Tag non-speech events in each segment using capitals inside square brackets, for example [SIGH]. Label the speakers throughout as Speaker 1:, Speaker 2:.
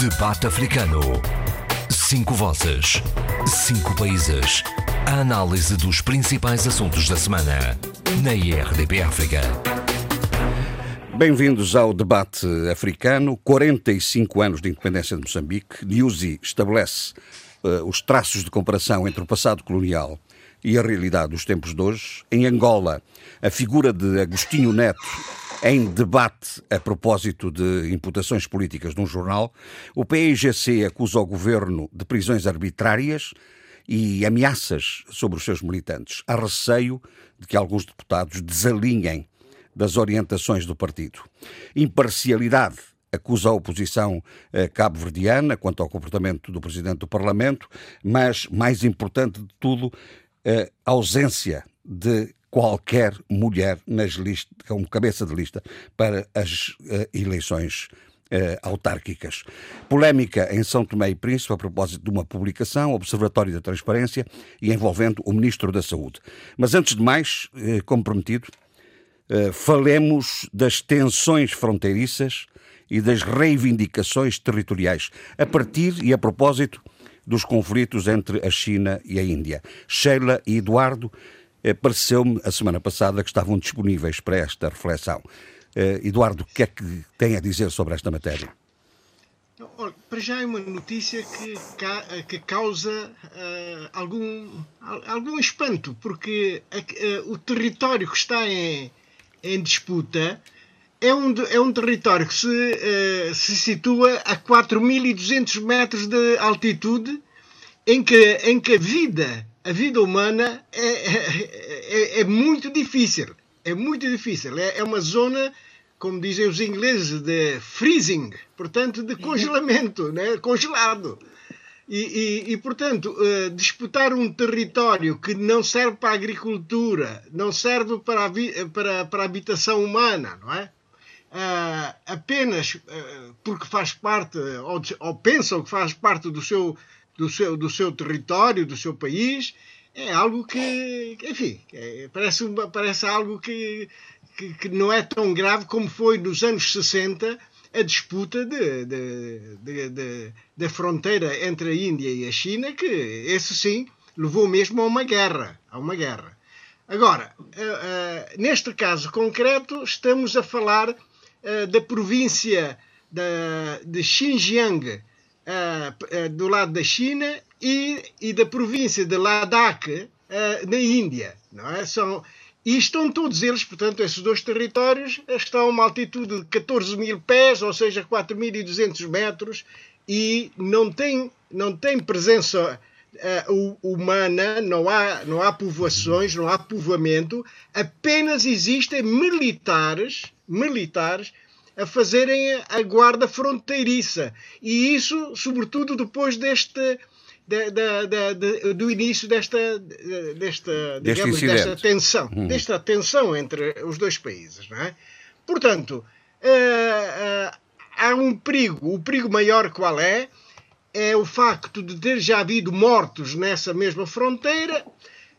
Speaker 1: Debate Africano. Cinco vozes. Cinco países. A análise dos principais assuntos da semana. Na IRDP África.
Speaker 2: Bem-vindos ao debate africano. 45 anos de independência de Moçambique. Newsy estabelece uh, os traços de comparação entre o passado colonial e a realidade dos tempos de hoje. Em Angola, a figura de Agostinho Neto em debate a propósito de imputações políticas num jornal. O PIGC acusa o governo de prisões arbitrárias e ameaças sobre os seus militantes. Há receio de que alguns deputados desalinhem das orientações do partido. Imparcialidade acusa a oposição eh, cabo-verdiana quanto ao comportamento do presidente do Parlamento, mas, mais importante de tudo, a ausência de qualquer mulher nas listas, como cabeça de lista para as uh, eleições uh, autárquicas. Polémica em São Tomé e Príncipe a propósito de uma publicação, Observatório da Transparência, e envolvendo o Ministro da Saúde. Mas antes de mais, uh, como prometido, falemos das tensões fronteiriças e das reivindicações territoriais, a partir e a propósito dos conflitos entre a China e a Índia. Sheila e Eduardo, pareceu-me a semana passada que estavam disponíveis para esta reflexão. Eh, Eduardo, o que é que tem a dizer sobre esta matéria?
Speaker 3: Para já é uma notícia que, que causa uh, algum, algum espanto, porque uh, o território que está em, em disputa é um, é um território que se, uh, se situa a 4.200 metros de altitude, em que, em que a vida, a vida humana é, é, é, é muito difícil. É muito difícil. É, é uma zona, como dizem os ingleses, de freezing, portanto, de congelamento, né? congelado. E, e, e, portanto, uh, disputar um território que não serve para a agricultura, não serve para a, para, para a habitação humana, não é? uh, apenas uh, porque faz parte, ou, ou, pensam que faz parte do seu, do, seu, do seu território, do seu país, é algo que, enfim, é, parece, parece algo que, que, que, não é tão grave como foi nos anos 60 a disputa de, de, de, da fronteira entre a Índia e a China, que esse sim levou mesmo a uma guerra. A uma guerra. Agora, uh, uh, neste caso concreto, estamos a falar uh, da província da, de Xinjiang, uh, do lado da China, e, e da província de Ladakh, na Índia. Não é? São, e estão todos eles, portanto, esses dois territórios estão a uma altitude de 14 mil pés, ou seja, 4.200 metros, e não tem, não tem presença uh, humana, não há, não há povoações, não há povoamento, apenas existem militares militares a fazerem a guarda fronteiriça. E isso, sobretudo, depois deste. De, de, de, do início desta, desta, digamos, desta tensão, hum. desta tensão entre os dois países. Não é? Portanto, uh, uh, há um perigo. O perigo maior qual é? É o facto de ter já havido mortos nessa mesma fronteira.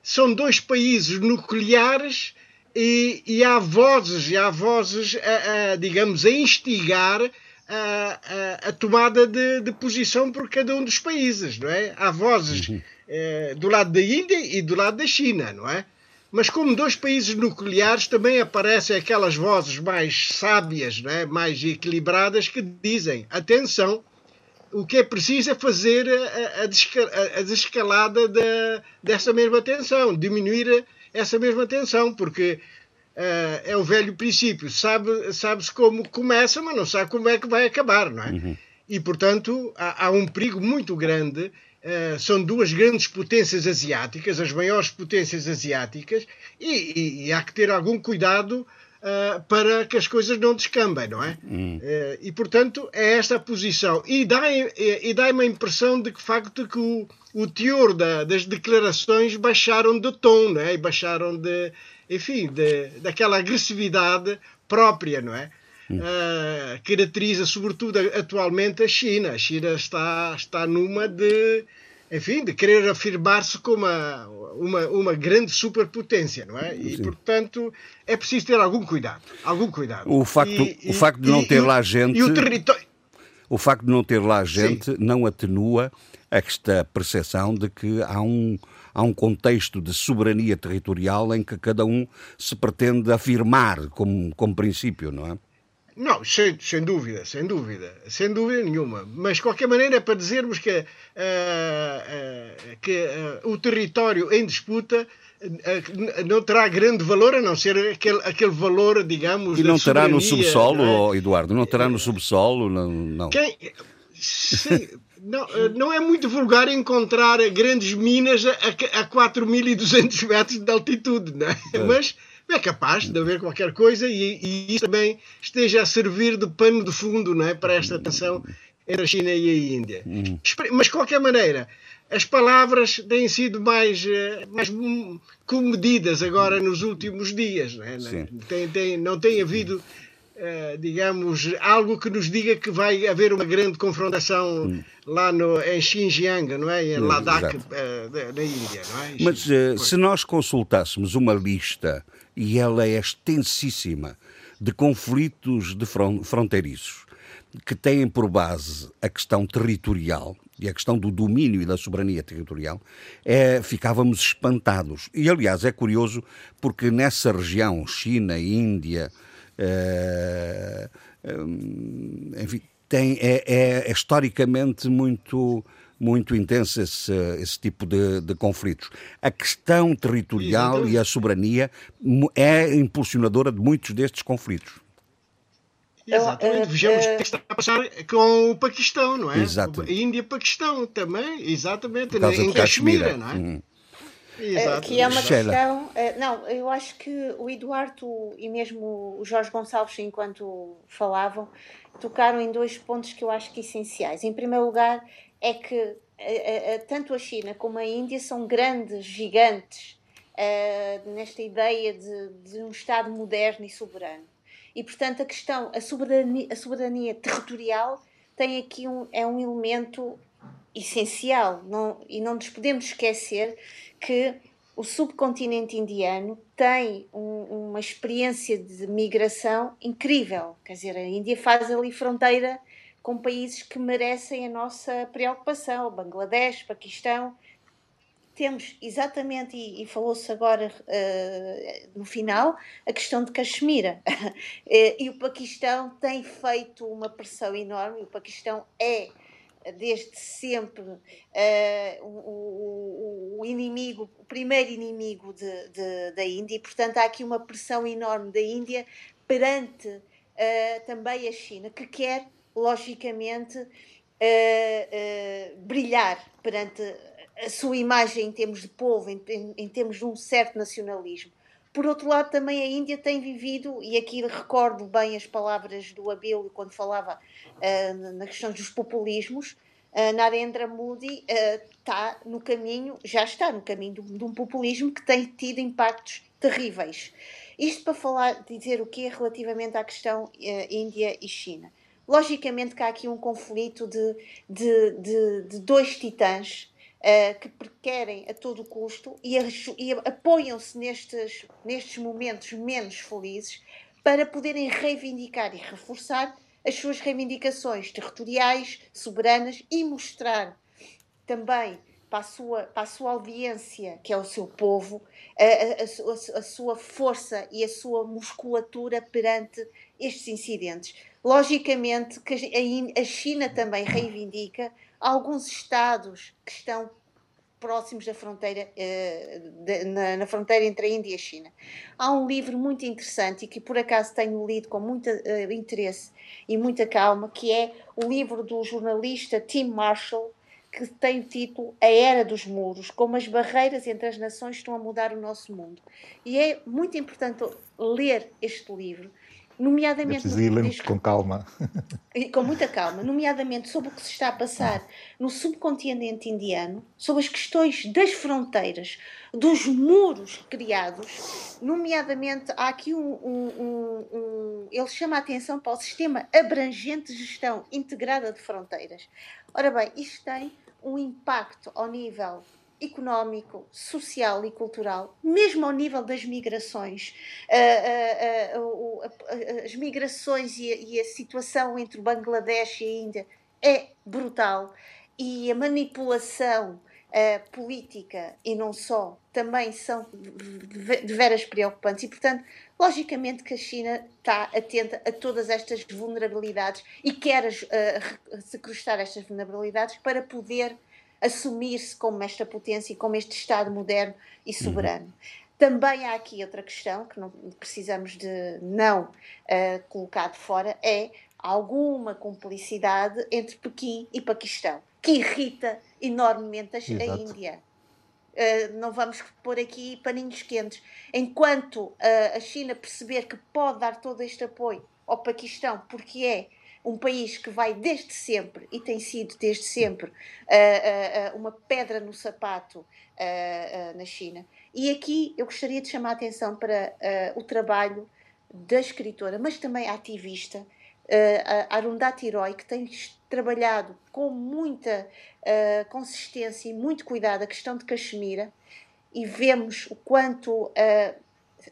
Speaker 3: São dois países nucleares e, e há vozes, e há vozes, a, a, digamos, a instigar a, a tomada de, de, posição por cada um dos países, não é? Há vozes uhum. eh, do lado da Índia e do lado da China, não é? Mas como dois países nucleares também aparecem aquelas vozes mais sábias, não é? mais equilibradas, que dizem, atenção, o que é preciso é fazer a, a, a desescalada de, dessa mesma tensão, diminuir essa mesma tensão, porque uh, é o velho princípio. Sabe-se sabe como começa, mas não sabe como é que vai acabar, não é? Uhum. E, portanto, há, há, um perigo muito grande. Uh, são duas grandes potências asiáticas, as maiores potências asiáticas, e, e, e há que ter algum cuidado uh, para que as coisas não descambem, não é? Uhum. Uh, e, portanto, é esta a posição. E dá-me e dá a impressão de que, facto, que o, o teor da, das declarações baixaram de tom, não é? E baixaram de, enfim, de, daquela agressividade própria, não é? Uh, caracteriza sobretudo atualmente a China. A China está, está numa de, enfim, de querer afirmar-se como uma, uma, uma, grande superpotência, não é? E, Sim. portanto, é preciso ter algum cuidado. Algum cuidado.
Speaker 2: O facto, e, o facto de não e, ter lá gente.
Speaker 3: E o território
Speaker 2: o facto de não ter lá gente Sim. não atenua esta percepção de que há um, há um contexto de soberania territorial em que cada um se pretende afirmar como, como princípio, não é?
Speaker 3: Não, sem, sem dúvida, sem dúvida, sem dúvida nenhuma. Mas, de qualquer maneira, é para dizermos que, uh, uh, que uh, o território em disputa não terá grande valor a não ser aquele, aquele valor, digamos.
Speaker 2: E não terá no subsolo, não é? Eduardo? Não terá no subsolo? Não. não.
Speaker 3: Quem, sim, não, não é muito vulgar encontrar grandes minas a, a 4.200 metros de altitude, não é? é. [LAUGHS] Mas é capaz de haver qualquer coisa e, e, isso também esteja a servir de pano de fundo não é, para esta tensão entre a China e a Índia. Hum. Mas, de qualquer maneira, as palavras têm sido mais, eh, mais comedidas agora nos últimos dias. Não, é? tem, tem, não tem havido, digamos, algo que nos diga que vai haver uma grande confrontação hum. lá no, em Xinjiang, não é? em hum, Ladakh, uh, da, Índia. Não é?
Speaker 2: Mas uh, se nós consultássemos uma lista, e ela é extensíssima, de conflitos de fronteiriços, que têm por base a questão territorial, e a questão do domínio e da soberania territorial, é, ficávamos espantados. E, aliás, é curioso porque nessa região, China, Índia, enfim, tem, é, é, é historicamente muito muito intenso esse, esse tipo de, de, conflitos. A questão territorial e a soberania é impulsionadora de muitos destes conflitos.
Speaker 3: Exatamente. Vejamos o que está a passar com o Paquistão, não é? Exato. Índia-Paquistão também, exatamente. Em Caxemira, não é? Hum.
Speaker 4: Exato. Que é uma questão. Eh, não, eu acho que o Eduardo e mesmo o Jorge Gonçalves, enquanto falavam, tocaram em dois pontos que eu acho que essenciais. Em primeiro lugar, é que eh, eh, tanto a China como a Índia são grandes gigantes uh, nesta ideia de, de um Estado moderno e soberano. E, portanto, a questão, a soberania, a soberania territorial tem aqui um, é um elemento essencial não, e não nos podemos esquecer que o subcontinente indiano tem um, uma experiência de migração incrível. Quer dizer, a Índia faz ali fronteira com países que merecem a nossa preocupação, Bangladesh, Paquistão, temos exatamente, e, e falou-se agora uh, no final, a questão de Caxemira. [LAUGHS] Eh, e o Paquistão tem feito uma pressão enorme, o Paquistão é desde sempre uh, o, o, inimigo, o primeiro inimigo de, de, da Índia, e portanto há aqui uma pressão enorme da Índia perante uh, também a China, que quer, logicamente, uh, brilhar perante a sua imagem em termos de povo, em, em, em, termos de um certo nacionalismo. Por outro lado, também a Índia tem vivido, e aqui recordo bem as palavras do Abel quando falava uh, na questão dos populismos, uh, Narendra Modi está uh, no caminho, já está no caminho de, de um populismo que tem tido impactos terríveis. Isto para falar, dizer o que é relativamente à questão Índia e China. Logicamente que há aqui um conflito de, de, de, de dois titãs uh, que querem a todo custo e, e apoiam-se nestes, nestes momentos menos felizes para poderem reivindicar e reforçar as suas reivindicações territoriais, soberanas e mostrar também para a sua, para a sua audiência, que é o seu povo, a, a, a, a sua força e a sua musculatura perante estes incidentes. Logicamente que a China também reivindica alguns estados que estão próximos da fronteira, de, na, fronteira entre a Índia e a China. Há um livro muito interessante e que por acaso tenho lido com muito uh, interesse e muita calma, que é o livro do jornalista Tim Marshall, que tem o título A Era dos Muros, como as barreiras entre as nações estão a mudar o nosso mundo. E é muito importante ler este livro, nomeadamente.
Speaker 5: É preciso com calma. [LAUGHS]
Speaker 4: Com muita calma, nomeadamente sobre o que se está a passar no subcontinente indiano, sobre as questões das fronteiras, dos muros criados, nomeadamente há aqui um, um, um, um ele chama a atenção para o sistema abrangente de gestão integrada de fronteiras. Ora bem, isto tem um impacto ao nível económico, social e cultural, mesmo ao nível das migrações, uh, uh, uh, as migrações e a, situação entre o Bangladesh e a Índia é brutal. E a manipulação política e não só também são de veras preocupantes. E, portanto, logicamente que a China está atenta a todas estas vulnerabilidades e quer uh, estas vulnerabilidades para poder assumir-se como esta potência e como este Estado moderno e soberano. Uhum. Também há aqui outra questão que não precisamos de não uh, colocar de fora, é alguma cumplicidade entre Pequim e Paquistão, que irrita enormemente a, a Índia. Uh, não vamos pôr aqui paninhos quentes. Enquanto uh, a China perceber que pode dar todo este apoio ao Paquistão, porque é um país que vai desde sempre e tem sido desde sempre uh, uma pedra no sapato na China. E aqui eu gostaria de chamar a atenção para o trabalho da escritora, mas também ativista, uh, Arundhati Roy, que tem trabalhado com muita uh, consistência e muito cuidado a questão de Caxemira, e vemos o quanto uh,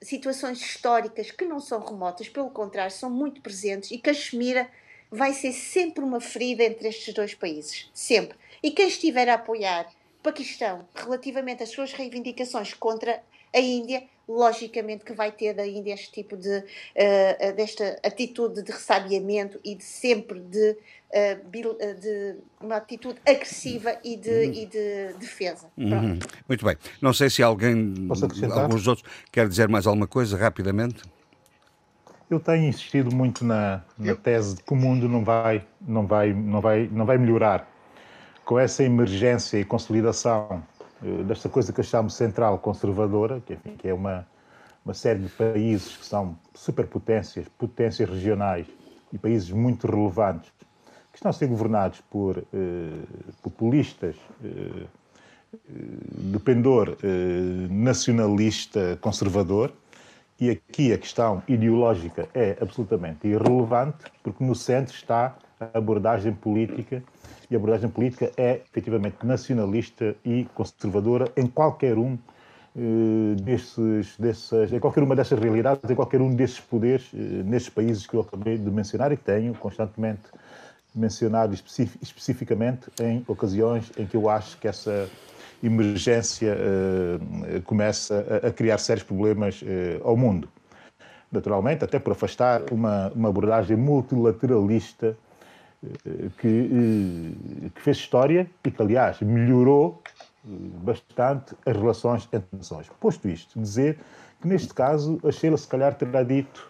Speaker 4: situações históricas que não são remotas, pelo contrário, são muito presentes, e Caxemira vai ser sempre uma ferida entre estes dois países, sempre. E quem estiver a apoiar Paquistão relativamente às suas reivindicações contra a Índia, logicamente que vai ter da Índia este tipo de uh, desta atitude de ressabiamento e de sempre de, uh, de uma atitude agressiva e de, uhum. e de defesa.
Speaker 2: Uhum. Muito bem. Não sei se alguém, alguns outros, quer dizer mais alguma coisa rapidamente.
Speaker 5: Eu tenho insistido muito na, na tese de que o mundo não vai, não vai, não vai, não vai melhorar. Com essa emergência e consolidação eh, desta coisa que achamos central conservadora, que, enfim, que é uma, uma série de países que são superpotências, potências regionais e países muito relevantes, que estão a ser governados por eh, populistas, eh, de pendor eh, nacionalista conservador, e aqui a questão ideológica é absolutamente irrelevante, porque no centro está a abordagem política e a abordagem política é efetivamente nacionalista e conservadora em qualquer um uh, desses, dessas, em qualquer uma dessas realidades, em qualquer um desses poderes, uh, nestes países que eu acabei de mencionar e que tenho constantemente mencionado especific, especificamente em ocasiões em que eu acho que essa emergência uh, começa a, a, criar sérios problemas ao mundo. Naturalmente, até por afastar uma, uma abordagem multilateralista que, eh, que fez história e que, aliás, melhorou bastante as relações entre nações. Posto isto, dizer que neste caso a Sheila se calhar terá dito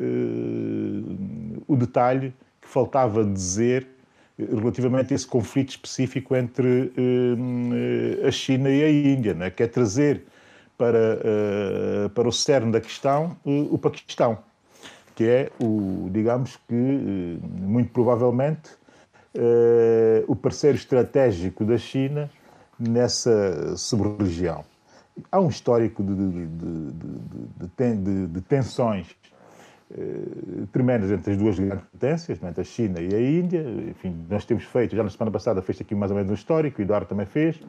Speaker 5: uh, o detalhe que faltava dizer relativamente a esse conflito específico entre uh, a China e a Índia, né? que é trazer para, uh, para o cerne da questão o Paquistão que é o, digamos que, eh, muito provavelmente, o parceiro estratégico da China nessa sub-região. Há um histórico de, de, de, de tensões tremendas entre as duas grandes potências, entre a China e a Índia. Enfim, nós temos feito, já na semana passada fez aqui mais ou menos um histórico, o Eduardo também fez.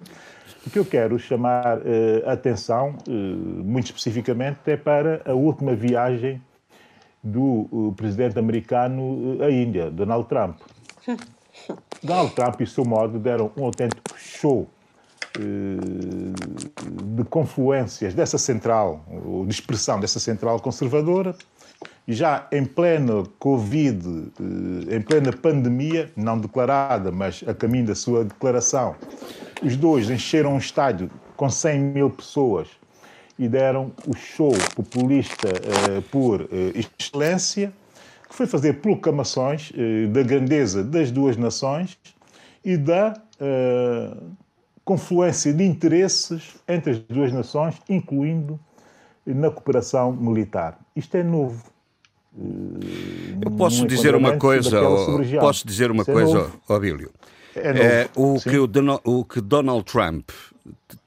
Speaker 5: O que eu quero chamar a atenção, muito especificamente, é para a última viagem do presidente americano à eh, Índia, Donald Trump. [LAUGHS] Donald Trump e seu modo deram um autêntico show eh, de confluências dessa central, ou de expressão dessa central conservadora, já em plena Covid, eh, em plena pandemia, não declarada, mas a caminho da sua declaração, os dois encheram um estádio com 100 mil pessoas e deram o show populista uh, por uh, excelência, que foi fazer proclamações da grandeza das duas nações e da confluência de interesses entre as duas nações, incluindo na cooperação militar. Isto é novo.
Speaker 2: Eu posso dizer uma coisa, posso dizer uma é coisa, é Abílio. É o, que o, o que Donald Trump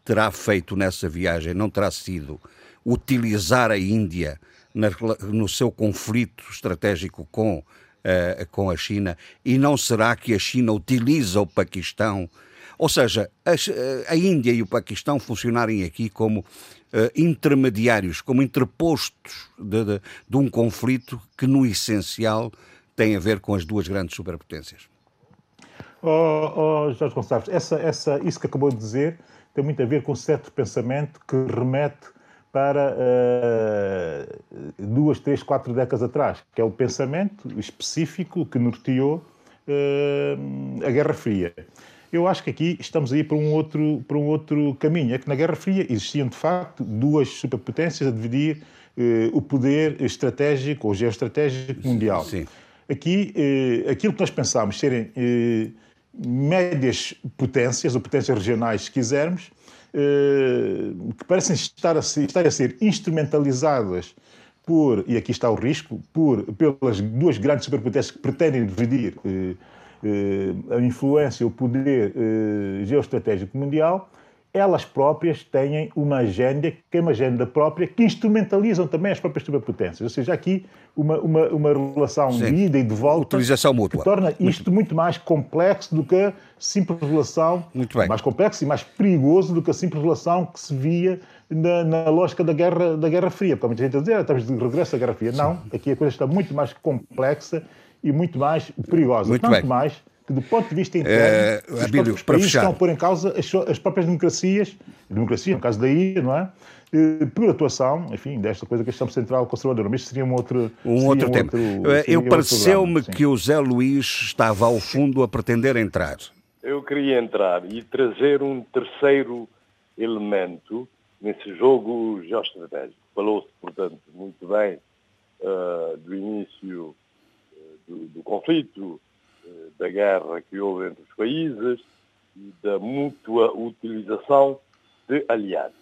Speaker 2: terá feito nessa viagem não terá sido utilizar a Índia na, no seu conflito estratégico com, uh, com a China e não será que a China utiliza o Paquistão? Ou seja, a, a Índia e o Paquistão funcionarem aqui como intermediários, como interpostos de, de, de um conflito que, no essencial, tem a ver com as duas grandes superpotências.
Speaker 5: Oh, oh, Jorge Gonçalves, essa, essa, isso que acabou de dizer tem muito a ver com um certo pensamento que remete para uh, duas, três, quatro décadas atrás, que é o pensamento específico que norteou uh, a Guerra Fria. Eu acho que aqui estamos aí para um outro, para um outro caminho. É que na Guerra Fria existiam, de facto, duas superpotências a dividir uh, o poder estratégico ou geoestratégico mundial. Sim. Aqui, aquilo que nós pensámos serem médias potências, ou potências regionais, se quisermos, eh, que parecem estar a, ser, estar a ser instrumentalizadas por, e aqui está o risco, por, pelas duas grandes superpotências que pretendem dividir eh, eh, a influência, o poder geoestratégico mundial, elas próprias têm uma agenda, que é uma agenda própria, que instrumentalizam também as próprias superpotências. Ou seja, aqui uma, uma, uma relação Sim. de ida e de volta
Speaker 2: Utilização mútua.
Speaker 5: que torna isto muito. mais complexo do que a simples relação, muito bem. mais complexo e mais perigoso do que a simples relação que se via na, na lógica da Guerra, da Guerra Fria. Porque muita gente a dizer, ah, estamos de regresso à Guerra Fria. Não, aqui a coisa está muito mais complexa e muito mais perigosa.
Speaker 2: Muito
Speaker 5: Tanto
Speaker 2: bem.
Speaker 5: mais que, do ponto de vista interno, uh, os Abílio, para países fechar. estão a pôr em causa as, as próprias democracias, democracia, no caso da ilha, não é? Uh, por atuação, enfim, desta coisa que a questão central conservadora. Mas seria um outro,
Speaker 2: um outro um tema. Outro, uh, eu pareceu-me que o Zé Luís estava ao fundo a pretender entrar.
Speaker 6: Eu queria entrar e trazer um terceiro elemento nesse jogo geoestratégico. Falou-se, portanto, muito bem uh, do início do, do conflito, da guerra que houve entre os países e da mútua utilização de aliados.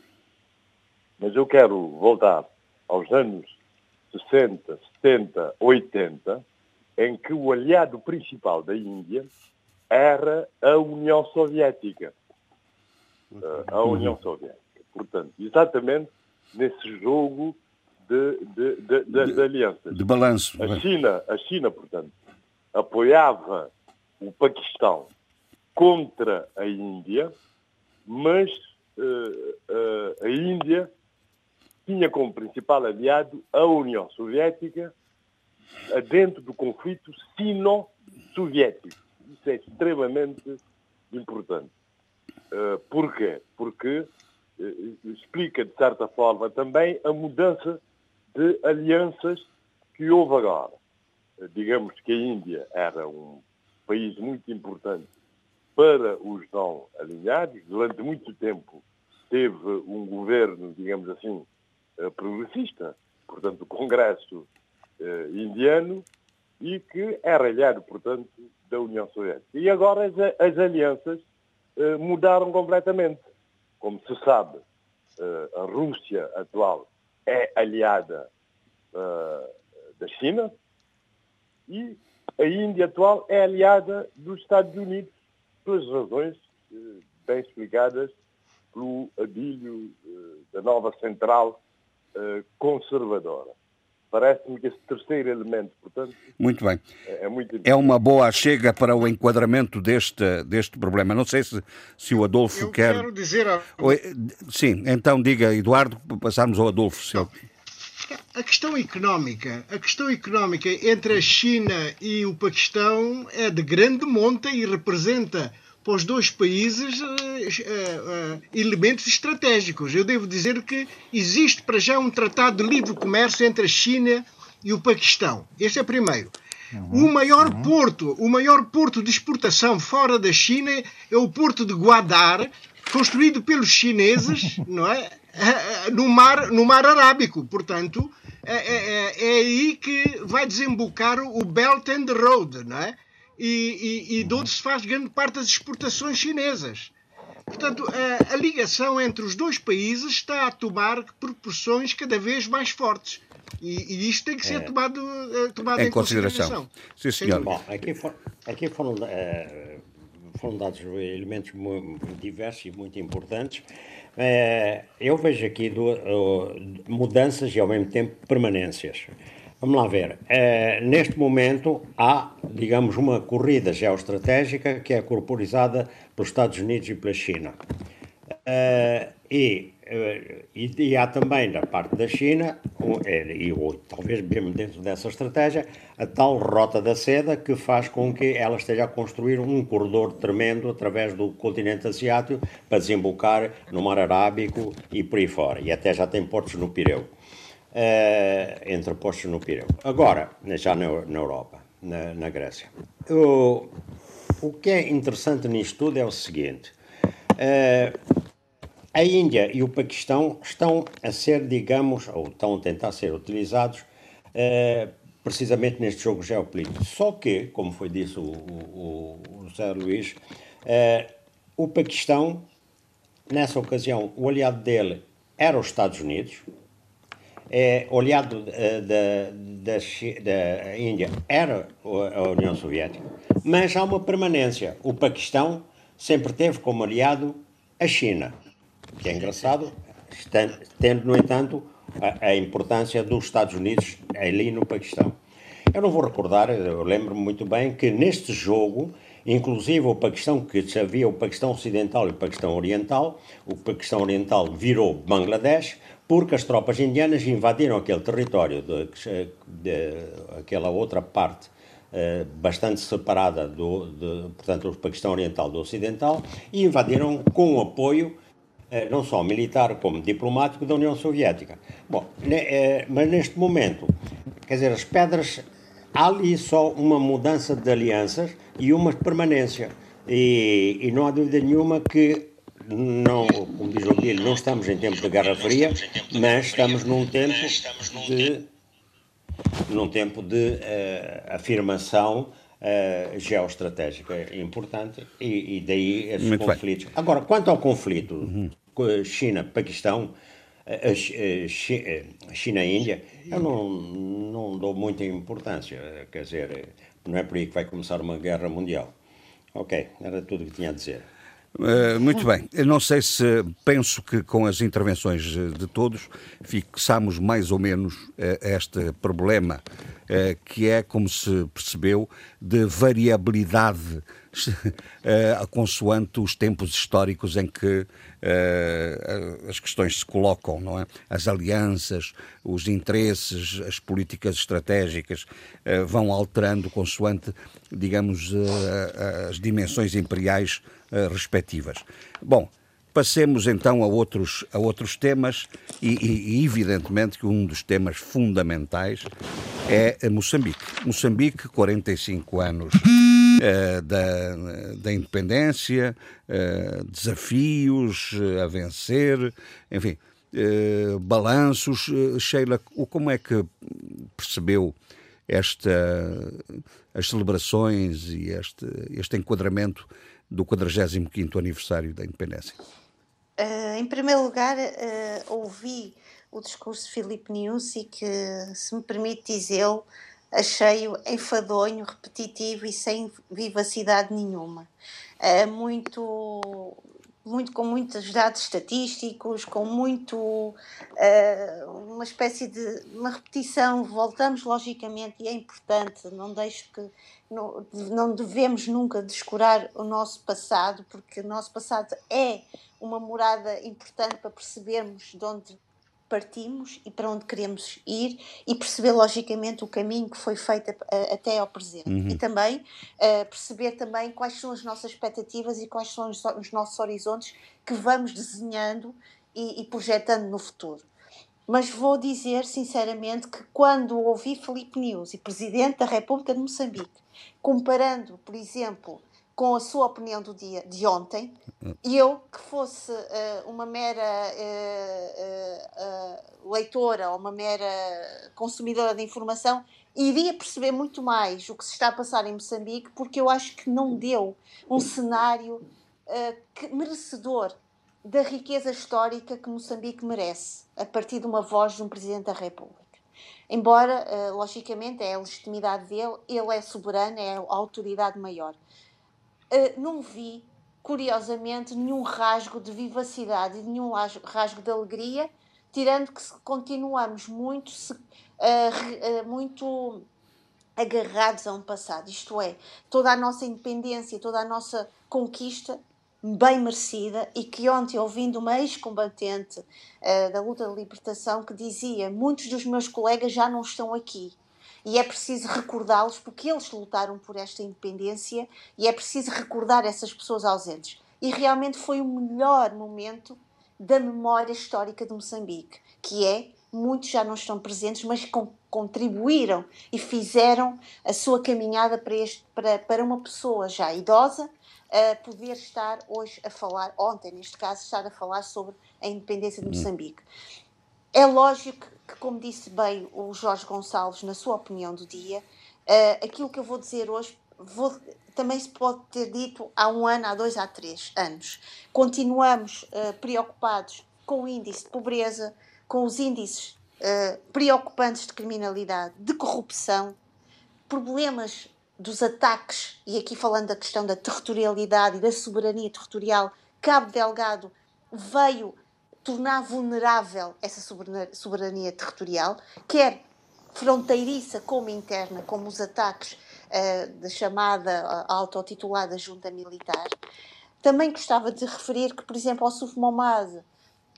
Speaker 6: Mas eu quero voltar aos anos 60, 70, 80, em que o aliado principal da Índia era a União Soviética. A União Soviética. Portanto, exatamente nesse jogo de, de, de, de, de alianças.
Speaker 2: De balanço.
Speaker 6: A China, a China, portanto, apoiava o Paquistão contra a Índia, mas uh, uh, a Índia tinha como principal aliado a União Soviética dentro do conflito sino-soviético. Isso é extremamente importante. Uh, porquê? Porque explica, de certa forma, também a mudança de alianças que houve agora. Uh, digamos que a Índia era um país muito importante para os não alinhados. Durante muito tempo teve um governo, digamos assim, eh, progressista, portanto, o Congresso eh, indiano, e que era aliado, portanto, da União Soviética. E agora as, as alianças eh, mudaram completamente. Como se sabe, eh, a Rússia atual é aliada eh, da China e a Índia atual é aliada dos Estados Unidos, pelas razões eh, bem explicadas pelo Abílio eh, da nova central eh, conservadora. Parece-me que esse terceiro elemento, portanto.
Speaker 2: Muito bem. É, é, muito é uma boa chega para o enquadramento deste, deste problema. Não sei se, se o Adolfo
Speaker 3: Eu
Speaker 2: quer.
Speaker 3: Quero dizer. A...
Speaker 2: Sim, então diga, Eduardo, passarmos ao Adolfo. Se ele...
Speaker 3: A questão económica, a questão económica entre a China e o Paquistão é de grande monta e representa para os dois países uh, uh, uh, elementos estratégicos. Eu devo dizer que existe para já um tratado de livre comércio entre a China e o Paquistão. Este é o primeiro. Uhum, o maior uhum. porto, o maior porto de exportação fora da China é o porto de Guadar, construído pelos chineses, [LAUGHS] não é? no mar, no mar Arábico. Portanto, é, é, é, aí que vai desembocar o Belt and Road, não é? E, e, e de onde se faz grande parte das exportações chinesas. Portanto, a, a, ligação entre os dois países está a tomar proporções cada vez mais fortes. E, e isto tem que ser é. tomado, eh, tomado em, em consideração. consideração.
Speaker 2: Sim, senhor.
Speaker 7: Bom, aqui, for, aqui foram, uh, foram dados elementos muito diversos e muito importantes. É, eu vejo aqui do, uh, mudanças e ao mesmo tempo permanências. Vamos lá ver. É, neste momento há, digamos, uma corrida geoestratégica que é corporizada pelos Estados Unidos e pela China. É, e é, e, e, há também da parte da China, e talvez mesmo dentro dessa estratégia, a tal rota da seda que faz com que ela esteja a construir um corredor tremendo através do continente asiático para desembocar no Mar Arábico e por aí fora. E até já tem portos no Pireu. Uh, entre postos no Pireu. Agora, já na, na Europa, na, na Grécia. O, o que é interessante nisto tudo é o seguinte: uh, a Índia e o Paquistão estão a ser, digamos, ou estão a tentar ser utilizados uh, precisamente neste jogo geopolítico. Só que, como foi dito o, o, o José Luís, o Paquistão, nessa ocasião, o aliado dele era os Estados Unidos, é, o aliado uh, da, da, da Índia era a União Soviética, mas há uma permanência. O Paquistão sempre teve como aliado a China que é engraçado, tendo, no entanto, a, a, importância dos Estados Unidos ali no Paquistão. Eu não vou recordar, eu lembro-me muito bem que neste jogo, inclusive o Paquistão, que havia o Paquistão Ocidental e o Paquistão Oriental, o Paquistão Oriental virou Bangladesh, porque as tropas indianas invadiram aquele território, de, de aquela outra parte eh, bastante separada do, de, portanto, do Paquistão Oriental do Ocidental, e invadiram com o apoio eh, não só militar como diplomático da União Soviética. Bom, eh, mas neste momento, quer dizer, as pedras, há ali só uma mudança de alianças e uma permanência. E, e não há dúvida nenhuma que não, como diz o Guilherme, não estamos em tempo de Guerra Fria, mas estamos num tempo de num tempo de uh, afirmação uh, geoestratégica importante e, e daí esses Muito conflitos. Bem. Agora, quanto ao conflito uhum. China-Paquistão, China-Índia, eu não, não dou muita importância. Quer dizer, não é por aí que vai começar uma guerra mundial. Ok, era tudo o que tinha a dizer.
Speaker 2: Uh, muito bem. Eu não sei se penso que com as intervenções de todos fixamos mais ou menos uh, este problema, que é, como se percebeu, de variabilidade [LAUGHS] consoante os tempos históricos em que as questões se colocam, não é? As alianças, os interesses, as políticas estratégicas vão alterando consoante, digamos, as dimensões imperiais respectivas. Bom, Passemos então a outros, a outros temas e, e, evidentemente que um dos temas fundamentais é Moçambique. Moçambique, 45 anos uh, da, da independência, uh, desafios uh, a vencer, enfim, balanços. Sheila, como é que percebeu esta, as celebrações e este, este enquadramento do 45º aniversário da independência?
Speaker 4: Uh, em primeiro lugar, uh, ouvi o discurso de Filipe Niusi, que, se me permite dizê-lo, achei-o enfadonho, repetitivo e sem vivacidade nenhuma. Uh, muito, muito com muitos dados estatísticos, com muito uh, uma espécie de uma repetição. Voltamos logicamente e é importante. Não deixo que não, não devemos nunca descurar o nosso passado, porque o nosso passado é uma morada importante para percebermos de onde partimos e para onde queremos ir e perceber logicamente o caminho que foi feito até ao presente uhum. e também uh, perceber também quais são as nossas expectativas e quais são os, os nossos horizontes que vamos desenhando e, e, projetando no futuro. Mas vou dizer sinceramente que quando ouvi Felipe News e Presidente da República de Moçambique comparando, por exemplo, com a sua opinião do dia de ontem, eu que fosse uh, uma mera uh, uh, leitora ou uma mera consumidora de informação, iria perceber muito mais o que se está a passar em Moçambique, porque eu acho que não deu um cenário que, merecedor da riqueza histórica que Moçambique merece, a partir de uma voz de um Presidente da República. Embora, logicamente, é a legitimidade dele, ele é soberano, é a autoridade maior uh, não vi, curiosamente, nenhum rasgo de vivacidade nenhum rasgo de alegria, tirando que continuamos muito, uh, muito agarrados a um passado. Isto é, toda a nossa independência, toda a nossa conquista bem merecida e que ontem, ouvindo uma ex-combatente uh, da luta de libertação, que dizia: Muitos dos meus colegas já não estão aqui. E é preciso recordá-los porque eles lutaram por esta independência e é preciso recordar essas pessoas ausentes. E realmente foi o melhor momento da memória histórica de Moçambique, que é muitos já não estão presentes, mas com, contribuíram e fizeram a sua caminhada para, este, para, para uma pessoa já idosa poder estar hoje a falar, ontem neste caso, estar a falar sobre a independência de hum. Moçambique. É lógico que, como disse bem o Jorge Gonçalves na sua opinião do dia, uh, aquilo que eu vou dizer hoje vou, também se pode ter dito há um ano, há dois, há três anos. Continuamos uh, preocupados com o índice de pobreza, com os índices uh, preocupantes de criminalidade, de corrupção, problemas dos ataques, e aqui falando da questão da territorialidade e da soberania territorial, Cabo Delgado veio tornar vulnerável essa soberania territorial, quer fronteiriça como interna, como os ataques uh, da chamada uh, autotitulada junta militar. Também gostava de referir que, por exemplo, o Suf Momad,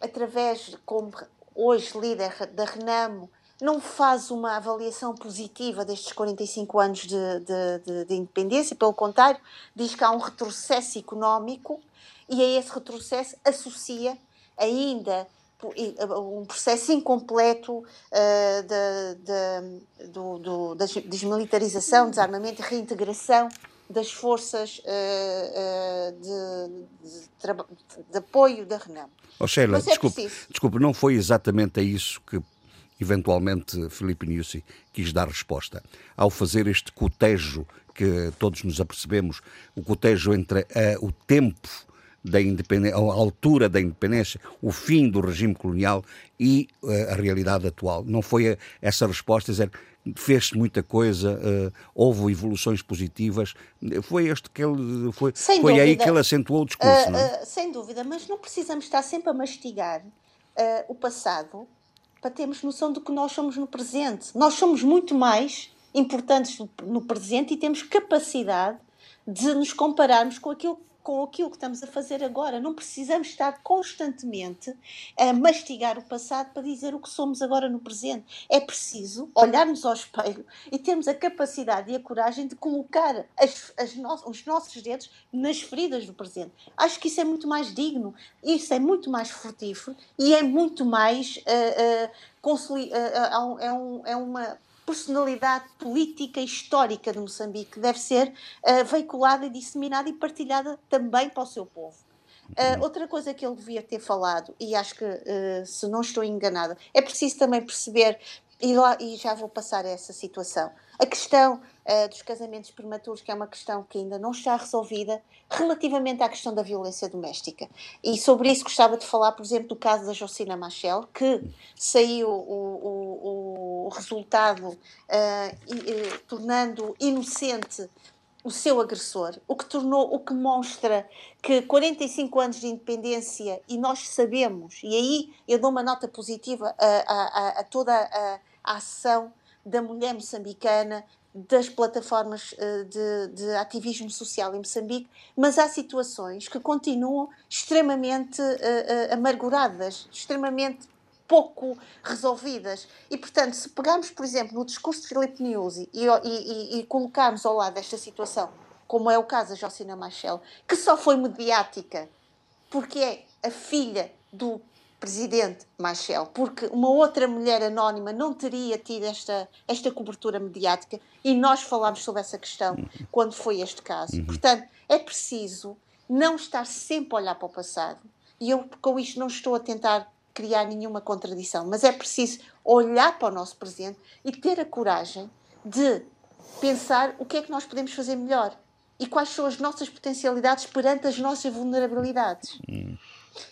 Speaker 4: através, como hoje líder da Renamo, não faz uma avaliação positiva destes 45 anos de, de, de, de, independência, pelo contrário, diz que há um retrocesso económico e a esse retrocesso associa ainda um processo incompleto uh, de, de, do, do, da desmilitarização, desarmamento e reintegração das forças uh, uh, de, de, apoio da Renamo.
Speaker 2: Oh, Sheila, é desculpe, desculpe, não foi exatamente a isso que eventualmente Filipe Nussi quis dar resposta. Ao fazer este cotejo que todos nos apercebemos, o cotejo entre uh, o tempo da independência, a altura da independência, o fim do regime colonial e uh, a realidade atual. Não foi essa resposta dizer fez-se muita coisa, uh, houve evoluções positivas. Foi este que ele foi, foi aí que ele acentuou o discurso, uh, não é?
Speaker 4: sem dúvida, mas não precisamos estar sempre a mastigar o passado para termos noção do que nós somos no presente. Nós somos muito mais importantes no presente e temos capacidade de nos compararmos com aquilo com aquilo que estamos a fazer agora. Não precisamos estar constantemente a mastigar o passado para dizer o que somos agora no presente. É preciso olharmos ao espelho e termos a capacidade e a coragem de colocar as, as no os nossos dedos nas feridas do presente. Acho que isso é muito mais digno, isso é muito mais frutífero e é muito mais. Uh, uh, é, um, é uma personalidade política e histórica de Moçambique deve ser uh, veiculada, disseminada e partilhada também para o seu povo. Uh, outra coisa que ele devia ter falado, e acho que, uh, se não estou enganada, é preciso também perceber, e, lá, e já vou passar a essa situação, a questão uh, dos casamentos prematuros, que é uma questão que ainda não está resolvida, relativamente à questão da violência doméstica. E sobre isso gostava de falar, por exemplo, do caso da Jocina Machel, que saiu o, o, o resultado uh, uh, tornando inocente o seu agressor, o que tornou, o que mostra que 45 anos de independência e nós sabemos, e aí eu dou uma nota positiva a, a, a toda a, a ação da mulher moçambicana, das plataformas eh, de, de, ativismo social em Moçambique, mas há situações que continuam extremamente uh, uh, amarguradas, extremamente pouco resolvidas. E, portanto, se pegarmos, por exemplo, no discurso de Filipe Nyusi e, e, e, colocarmos ao lado desta situação, como é o caso da Jocina Machel, que só foi mediática porque é a filha do presidente Machel, porque uma outra mulher anónima não teria tido esta, esta cobertura mediática e nós falámos sobre essa questão quando foi este caso. Uhum. Portanto, é preciso não estar sempre a olhar para o passado. E eu, com isto, não estou a tentar criar nenhuma contradição, mas é preciso olhar para o nosso presente e ter a coragem de pensar o que é que nós podemos fazer melhor e quais são as nossas potencialidades perante as nossas vulnerabilidades. Uhum.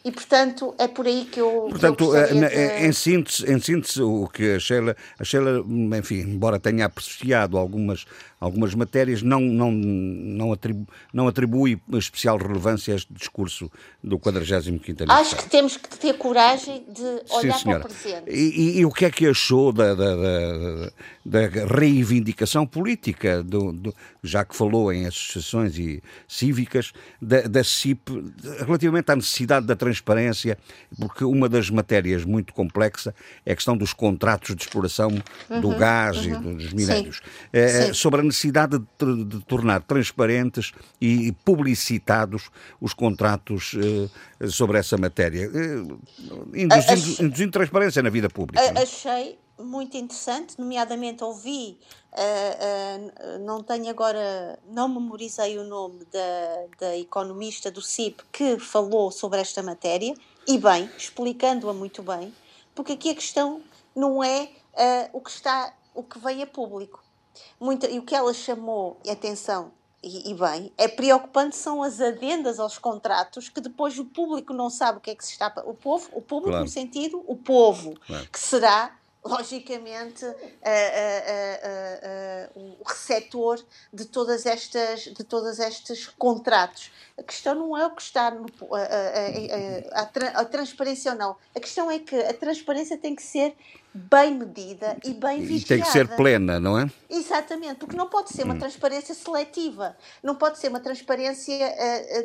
Speaker 4: E, portanto, é por aí que eu.
Speaker 2: Portanto, eu de... em, síntese, em síntese, o que a Sheila, a Sheila, enfim, embora tenha apreciado algumas, algumas matérias, não, não, não, atribu, não atribui especial relevância a este discurso do 45 aniversário.
Speaker 4: Acho que temos que ter coragem de olhar Sim, para o presente.
Speaker 2: E, e, e, o que é que achou da, da, da, da reivindicação política, do, do, já que falou em associações e cívicas, da, da CIP, relativamente à necessidade da transparência, porque uma das matérias muito complexa é a questão dos contratos de exploração uhum, do gás uhum. e dos minérios. É, sobre a necessidade de, de, tornar transparentes e publicitados os contratos eh, sobre essa matéria, eh, induzindo, induzindo transparência na vida pública.
Speaker 4: É? Achei muito interessante, nomeadamente ouvi, uh, uh, não tenho agora, não memorizei o nome da, da economista do CIP que falou sobre esta matéria, e bem, explicando-a muito bem, porque aqui a questão não é uh, o que está, o que vem a público. Muito, e o que ela chamou atenção e, e, bem, é preocupante são as adendas aos contratos que depois o público não sabe o que é que se está o povo, o público claro. no sentido o povo, claro. que será logicamente o receptor de todas estas de todos estes contratos a questão não é o que está no, a, transparência ou não a questão é que a transparência tem que ser bem medida e bem vigiada.
Speaker 2: E tem que ser plena, não é?
Speaker 4: Exatamente, porque não pode ser uma hum. transparência seletiva, não pode ser uma transparência,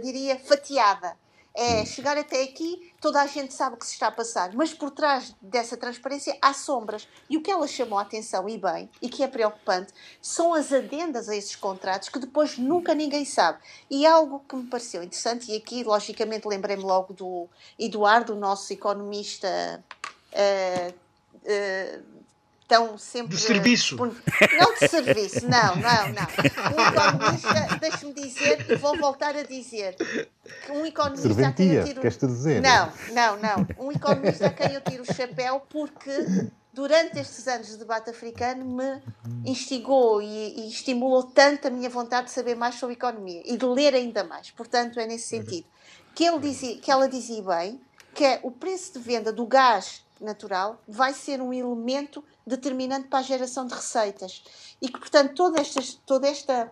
Speaker 4: diria, fatiada é hum. chegar até aqui, toda a gente sabe o que se está a passar, mas por trás dessa transparência há sombras. E o que ela chamou a atenção, e bem, e que é preocupante, são as adendas a esses contratos que depois nunca ninguém sabe. E algo que me pareceu interessante, e aqui, logicamente, lembrei-me logo do Eduardo, o nosso economista. Uh, uh, estão sempre.
Speaker 3: De serviço.
Speaker 4: Não de serviço, não, não, não. Um economista, deixe-me dizer, e vou voltar a dizer, que um economista.
Speaker 5: Serventia, tiro... queres -te dizer?
Speaker 4: Não, não, não. Um economista a quem eu tiro o chapéu porque durante estes anos de debate africano me instigou e, e, estimulou tanto a minha vontade de saber mais sobre economia e de ler ainda mais. Portanto, é nesse sentido. Que, ele dizia, que ela dizia bem que é o preço de venda do gás natural vai ser um elemento determinante para a geração de receitas. E que, portanto, toda esta, toda esta,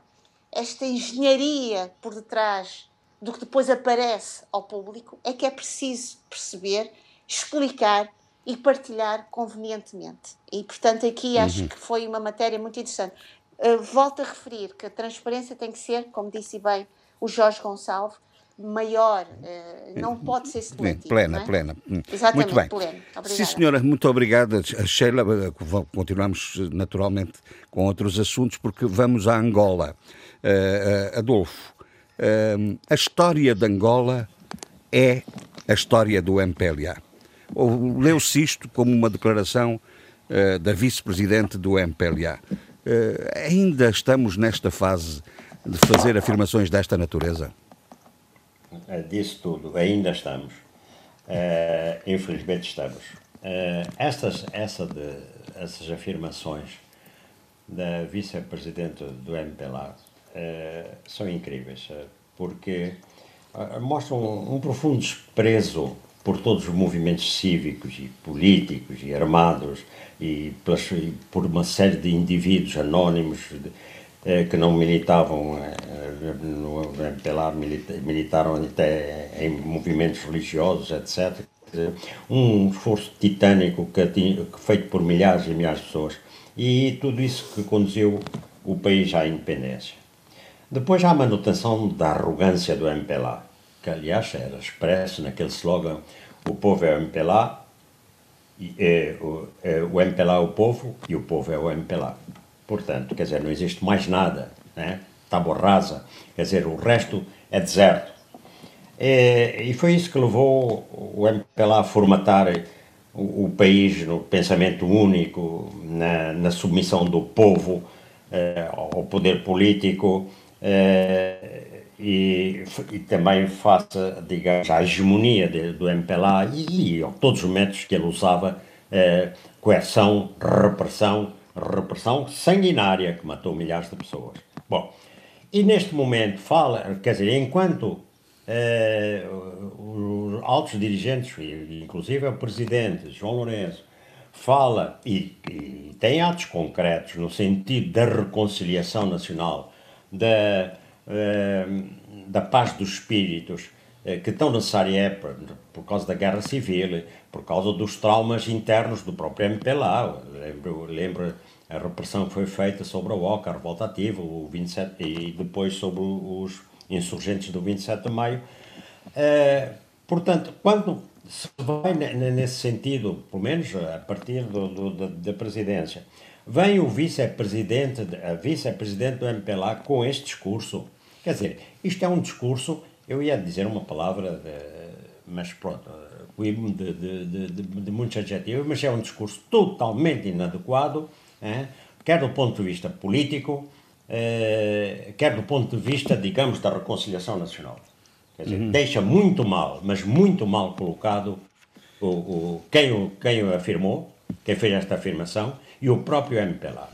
Speaker 4: esta engenharia por detrás do que depois aparece ao público é que é preciso perceber, explicar e partilhar convenientemente. E, portanto, aqui acho uhum. que foi uma matéria muito interessante. Uh, volto a referir que a transparência tem que ser, como disse bem o Jorge Gonçalves, maior, eh, não pode ser seletivo.
Speaker 2: Plena,
Speaker 4: é?
Speaker 2: plena.
Speaker 4: Hum. Exatamente,
Speaker 2: muito bem.
Speaker 4: pleno.
Speaker 2: Sim, senhora, muito obrigada. Sheila, continuamos naturalmente com outros assuntos, porque vamos a Angola. Uh, Adolfo, uh, a história de Angola é a história do MPLA. Leu-se isto como uma declaração da vice-presidente do MPLA. ainda estamos nesta fase de fazer afirmações desta natureza?
Speaker 7: Uh, disso tudo, ainda estamos. Uh, infelizmente estamos. Uh, estas, essa de, essas afirmações da vice-presidente do MPLA uh, são incríveis, porque mostram um, profundo desprezo por todos os movimentos cívicos e políticos e armados e, pelas, e por uma série de indivíduos anónimos de, eh, que não militavam eh, no MPLA, militaram até em movimentos religiosos, etc. Um esforço titânico que feito por milhares e milhares de pessoas. E tudo isso que conduziu o país à independência. Depois há a manutenção da arrogância do MPLA, que aliás era expresso naquele slogan: o povo é o MPLA, e, é, o, é, o MPLA é o povo e o povo é o MPLA. Portanto, quer dizer, não existe mais nada, né? tábua rasa, quer dizer, o resto é deserto. E, e foi isso que levou o MPLA a formatar o, o país no pensamento único, na, na submissão do povo eh, ao poder político eh, e, e, também face, digamos, à hegemonia de, do MPLA e, e todos os métodos que ele usava, eh, coerção, repressão, repressão sanguinária que matou milhares de pessoas. Bom, e neste momento fala, quer dizer, enquanto eh, os altos dirigentes, inclusive o presidente João Lourenço, fala e, e, tem atos concretos no sentido da reconciliação nacional, da, uh, da paz dos espíritos, que tão necessária é por, por, causa da guerra civil, por causa dos traumas internos do próprio MPLA. Lembro, lembro a repressão que foi feita sobre a OCA, a revolta ativa, o 27, e depois sobre os insurgentes do 27 de maio. Uh, portanto, quando se vai nesse sentido, pelo menos a partir do, do, da, da, presidência, vem o vice-presidente, a vice-presidente do MPLA com este discurso. Quer dizer, isto é um discurso, eu ia dizer uma palavra, de, mas pronto, cuido-me de, de, de, de, muitos adjetivos, mas é um discurso totalmente inadequado, é? quer do ponto de vista político, é, quer do ponto de vista, digamos, da reconciliação nacional. Quer dizer, uhum. deixa muito mal, mas muito mal colocado o, o, quem, o, quem o afirmou, quem fez esta afirmação, e o próprio MPLA.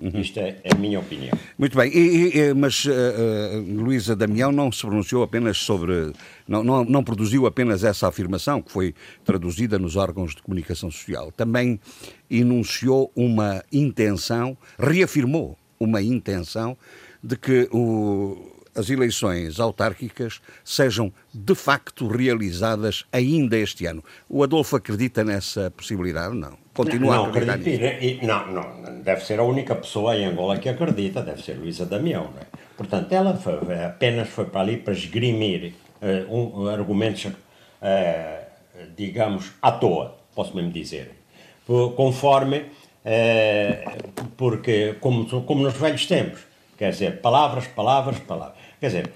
Speaker 7: Uhum. Isto é, a minha opinião.
Speaker 2: Muito bem, e, e, mas uh, uh, Luísa Damião não se pronunciou apenas sobre. Não, não, não produziu apenas essa afirmação, que foi traduzida nos órgãos de comunicação social. Também enunciou uma intenção, reafirmou uma intenção de que o, as eleições autárquicas sejam de facto realizadas ainda este ano. O Adolfo acredita nessa possibilidade? Não. Continua
Speaker 7: não,
Speaker 2: a acreditar
Speaker 7: nisso? Não, não, deve ser a única pessoa em Angola que acredita, deve ser Luísa Damião. Não é? Portanto, ela foi, apenas foi para ali para esgrimir uh, um, argumentos, uh, digamos, à toa, posso mesmo dizer. Conforme, uh, porque, como, como nos velhos tempos, quer dizer, palavras, palavras, palavras. Quer dizer,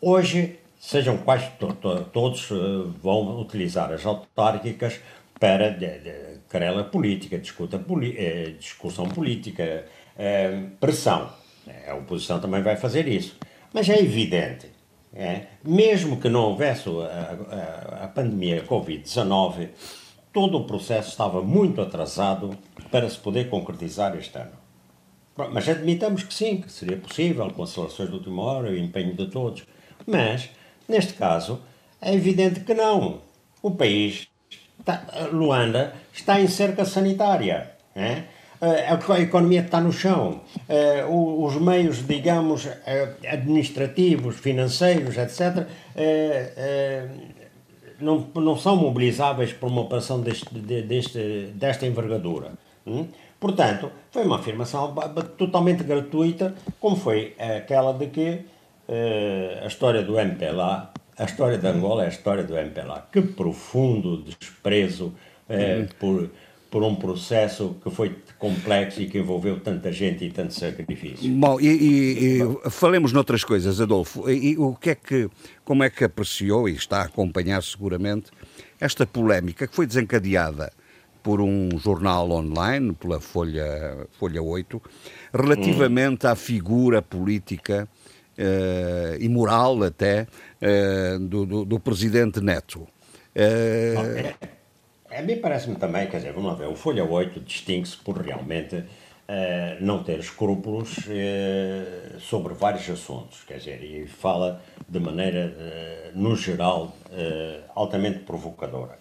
Speaker 7: hoje, sejam quais to, to, todos uh, vão utilizar as autárquicas para de, de, querela política, discuta, eh, discussão política, eh, pressão. A oposição também vai fazer isso. Mas é evidente, é, mesmo que não houvesse a, a, a pandemia Covid-19, todo o processo estava muito atrasado para se poder concretizar este ano. Mas admitamos que sim, que seria possível, com seleções de última hora, o empenho de todos. Mas, neste caso, é evidente que não. O país, está, Luanda, está em cerca sanitária. É? A economia está no chão. Os meios, digamos, administrativos, financeiros, etc., não, são mobilizáveis para uma operação deste, deste, desta envergadura. Portanto, foi uma afirmação totalmente gratuita, como foi aquela de que uh, a história do MPLA, a história de Angola é a história do MPLA. Que profundo desprezo uh, por, por um processo que foi complexo e que envolveu tanta gente e tanto sacrifício.
Speaker 2: Bom, e, e, e falemos noutras coisas, Adolfo. E, e, o que é que, como é que apreciou e está a acompanhar seguramente esta polémica que foi desencadeada por um jornal online, pela Folha, Folha 8, relativamente hum. à figura política uh, e moral até uh, do, do, do, presidente Neto.
Speaker 7: Uh... a mim parece-me também, quer dizer, vamos lá ver, o Folha 8 distingue-se por realmente não ter escrúpulos sobre vários assuntos, quer dizer, e fala de maneira, no geral, altamente provocadora.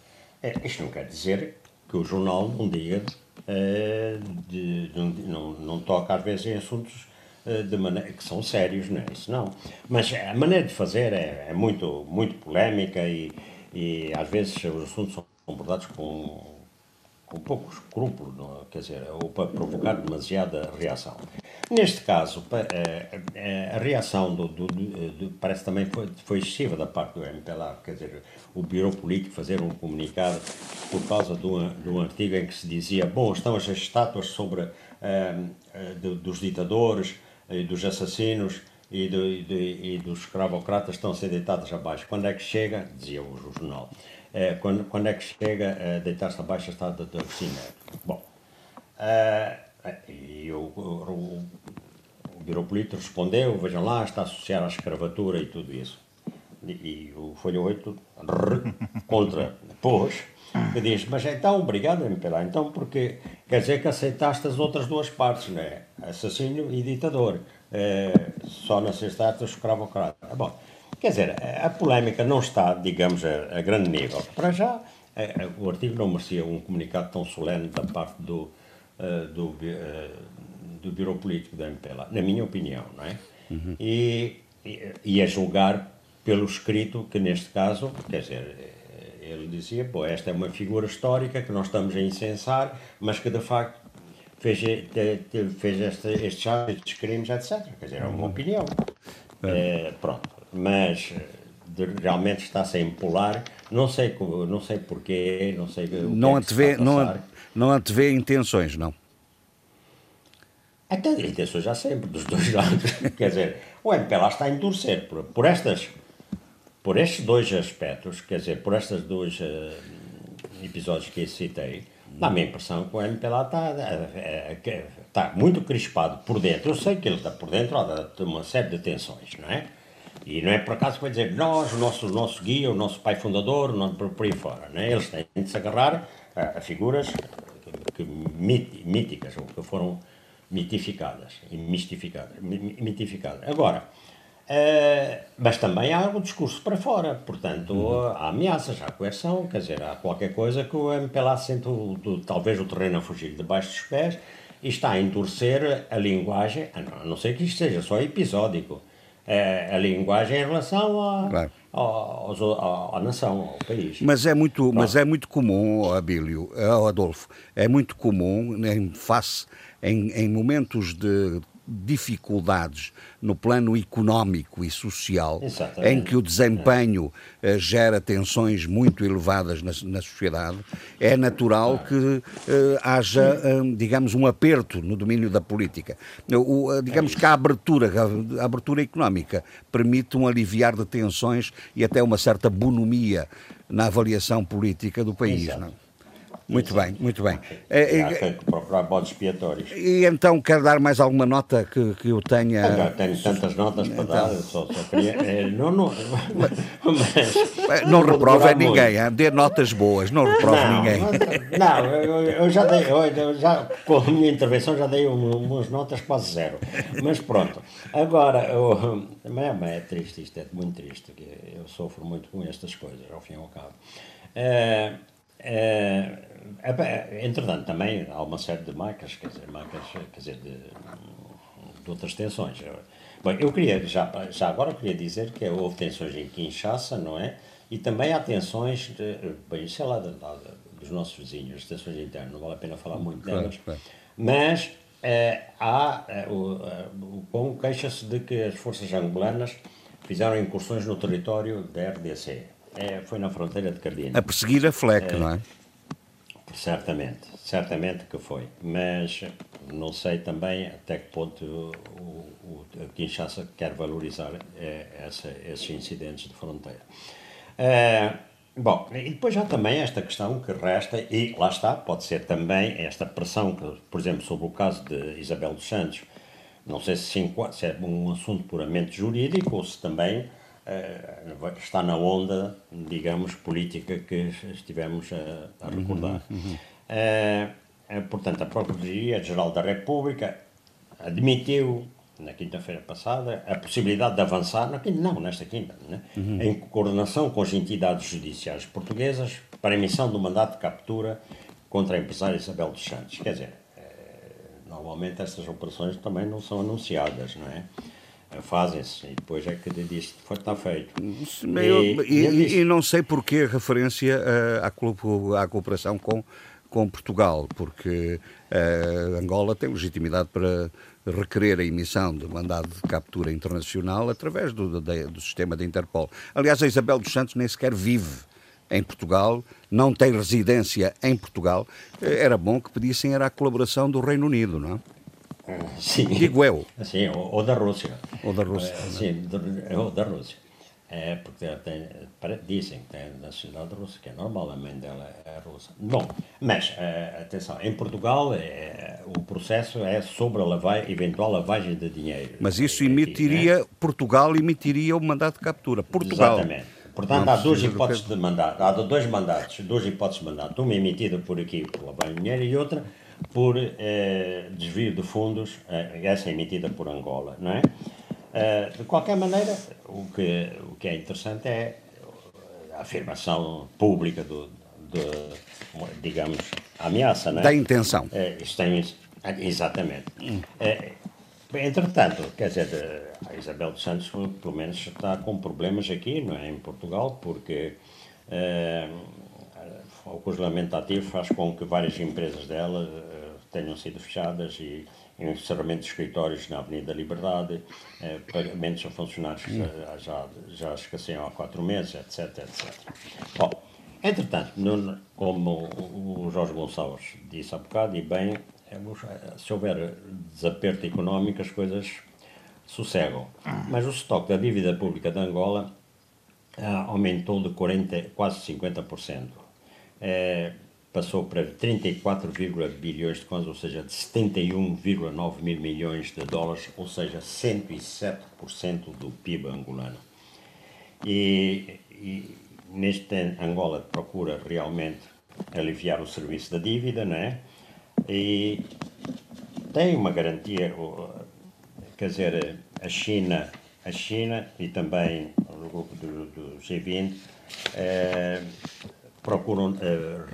Speaker 7: Isto não quer dizer que o jornal não diga, uh, de, não, não toca às vezes em assuntos uh, de maneira, que são sérios, não é isso não. Mas a maneira de fazer é, é muito, muito polémica e, e às vezes os assuntos são abordados com, com pouco escrúpulo, não, é? quer dizer, ou para provocar demasiada reação. Neste caso, a, reação do, do, do, parece também foi, foi excessiva da parte do MPLA, quer dizer, o Bureau Político fazer um comunicado por causa de de um artigo em que se dizia, bom, estão as estátuas sobre uh, dos ditadores e dos assassinos e, do, e, e, dos escravocratas estão a ser deitados abaixo. Quando é que chega, dizia o jornal, uh, quando, quando é que chega a deitar-se abaixo a estátua de Agostinho Bom, uh, e o, o, o Bureau Político respondeu, vejam lá, está associado à escravatura e tudo isso. E, e o Folha 8 contra pôs, que diz, mas então, obrigado, MPLA, então porque quer dizer que aceitaste as outras duas partes, né? assassino e ditador, é, só nas estátuas escravocrata. Bom, quer dizer, a polémica não está, digamos, a, a grande nível. Para já, o artigo não merecia um comunicado tão solene da parte do, do, do Biro Político da MPLA, na minha opinião, não é? Uhum. E, e, e a julgar pelo escrito, que neste caso, quer dizer, ele dizia, pô, esta é uma figura histórica que nós estamos a incensar, mas que de facto fez, fez este, estes atos, crimes, etc. Quer dizer, é uma uhum. opinião. É. É, pronto, mas de, realmente está-se a empolar, não sei, não sei porquê, não sei
Speaker 2: não
Speaker 7: é antevê,
Speaker 2: não, não antevê intenções, não?
Speaker 7: Até intenções já sempre, dos dois [LAUGHS] lados. Quer dizer, o MPLA está a endurecer por, por estas por estes dois aspectos, quer dizer, por estes dois uh, episódios que eu citei, dá-me a impressão que o MPLA está, uh, está muito crispado por dentro. Eu sei que ele está por dentro de uma série de tensões, não é? E não é por acaso que vai dizer nós, o nosso, o nosso guia, o nosso pai fundador, não, por, por aí fora. Não é? Eles têm de se agarrar a, a figuras que, mit, míticas, ou que foram mitificadas e mistificadas. Mitificadas. Agora, Uh, mas também há o discurso para fora, portanto, uhum. há ameaças, há coerção, quer dizer, há qualquer coisa que o MPLA sente o, do, talvez o terreno a fugir debaixo dos pés e está a endurecer a linguagem, a não, a não ser que isto seja só episódico, uh, a linguagem em relação a, claro. a, nação, ao país.
Speaker 2: Mas é muito, mas é muito comum, Abílio, Adolfo, é muito comum em face, em, em momentos de dificuldades no plano económico e social, Exatamente. em que o desempenho é. gera tensões muito elevadas na, na sociedade, é natural que uh, haja, uh, digamos, um aperto no domínio da política. O, uh, digamos é que a abertura, a abertura económica permite um aliviar de tensões e até uma certa bonomia na avaliação política do país. Não? Muito bem, muito bem.
Speaker 7: É, é, que procurar bodes expiatórios.
Speaker 2: E então quer dar mais alguma nota que, que eu tenha.
Speaker 7: Eu já tenho tantas notas para então... dar, só, só queria. É, não, não,
Speaker 2: mas, não reprova ninguém, hein? dê notas boas, não reprova não, ninguém.
Speaker 7: Não, eu, eu já dei, eu já, com a minha intervenção já dei umas notas quase zero. Mas pronto, agora, eu, é, é triste, isto é muito triste, eu sofro muito com estas coisas, ao fim e ao cabo. É, é, entretanto, também há uma série de marcas, quer dizer, marcas, quer dizer, de, de outras tensões. Bem, eu queria, já, já agora queria dizer que houve tensões em Kinshasa, não é? E também há tensões, de, bem, sei lá, de, de, dos nossos vizinhos, tensões internas, não vale a pena falar muito delas, claro, claro. mas é, há, é, o, o Congo queixa-se de que as forças angolanas fizeram incursões no território da RDC. É, foi na fronteira de Cardina.
Speaker 2: A perseguir a FLEC, é, não é?
Speaker 7: Certamente, certamente que foi. Mas não sei também até que ponto o, o, o Kinshasa quer valorizar é, essa, esses incidentes de fronteira. É, bom, e depois há também esta questão que resta, e lá está, pode ser também esta pressão, que, por exemplo, sobre o caso de Isabel dos Santos, não sei se, se é um assunto puramente jurídico ou se também está na onda, digamos, política que estivemos a, a recordar. Uhum, uhum. Uh, portanto, a Procuradoria-Geral da República admitiu, na quinta-feira passada, a possibilidade de avançar, na quinta, não, nesta quinta, né? uhum. em coordenação com as entidades judiciais portuguesas para a emissão do mandato de captura contra a empresária Isabel dos Santos. Quer dizer, normalmente essas operações também não são anunciadas, não é? Fazem-se e depois é que diz que está feito.
Speaker 2: Eu, e, e, e, não sei porquê a referência uh, à, à cooperação com, com Portugal, porque uh, Angola tem legitimidade para requerer a emissão de mandado de captura internacional através do, do, do sistema da Interpol. Aliás, a Isabel dos Santos nem sequer vive em Portugal, não tem residência em Portugal. Eh, era bom que pedissem era a colaboração do Reino Unido, não é?
Speaker 7: Sim.
Speaker 2: Digo eu.
Speaker 7: Sim, ou, da Rússia.
Speaker 2: Ou da Rússia.
Speaker 7: Sim, ou da Rússia. É, porque tem, dizem que tem nacionalidade russa, que é normal, a mãe dela é russa. Bom, mas, atenção, em Portugal é, o processo é sobre a lavagem, eventual lavagem de dinheiro.
Speaker 2: Mas isso emitiria, aqui, né? Portugal emitiria o mandato de captura. Portugal.
Speaker 7: Exatamente. Portanto, não há duas hipóteses de mandato, há dois mandatos, duas hipóteses de mandato, uma emitida por aqui por lavagem de dinheiro e outra por eh, desvio de fundos, eh, essa é emitida por Angola, não é? Eh, de qualquer maneira, o que, o que é interessante é a afirmação pública do, de, digamos, ameaça, não é?
Speaker 2: Da intenção.
Speaker 7: É, tem, exatamente. É, entretanto, quer dizer, a Isabel dos Santos, pelo menos, está com problemas aqui, não é? Em Portugal, porque é, o congelamento ativo faz com que várias empresas dela é, tenham sido fechadas e encerramento de escritórios na Avenida Liberdade, eh, pagamentos a funcionários que já, já escasseiam há quatro meses, etc, etc. Bom, entretanto, no, como o Jorge Gonçalves disse há bocado, e bem, é, se houver desaperto económico, as coisas sossegam. Mas o estoque da dívida pública de Angola ah, aumentou de 40, quase 50%. É, passou para 34, bilhões de kwanzas, ou seja, de 71,9 mil milhões de dólares, ou seja, 107% do PIB angolano. E, e neste Angola procura realmente aliviar o serviço da dívida, né? E tem uma garantia, quer dizer, a China, a China e também o grupo do, do G20 eh, procuram uh,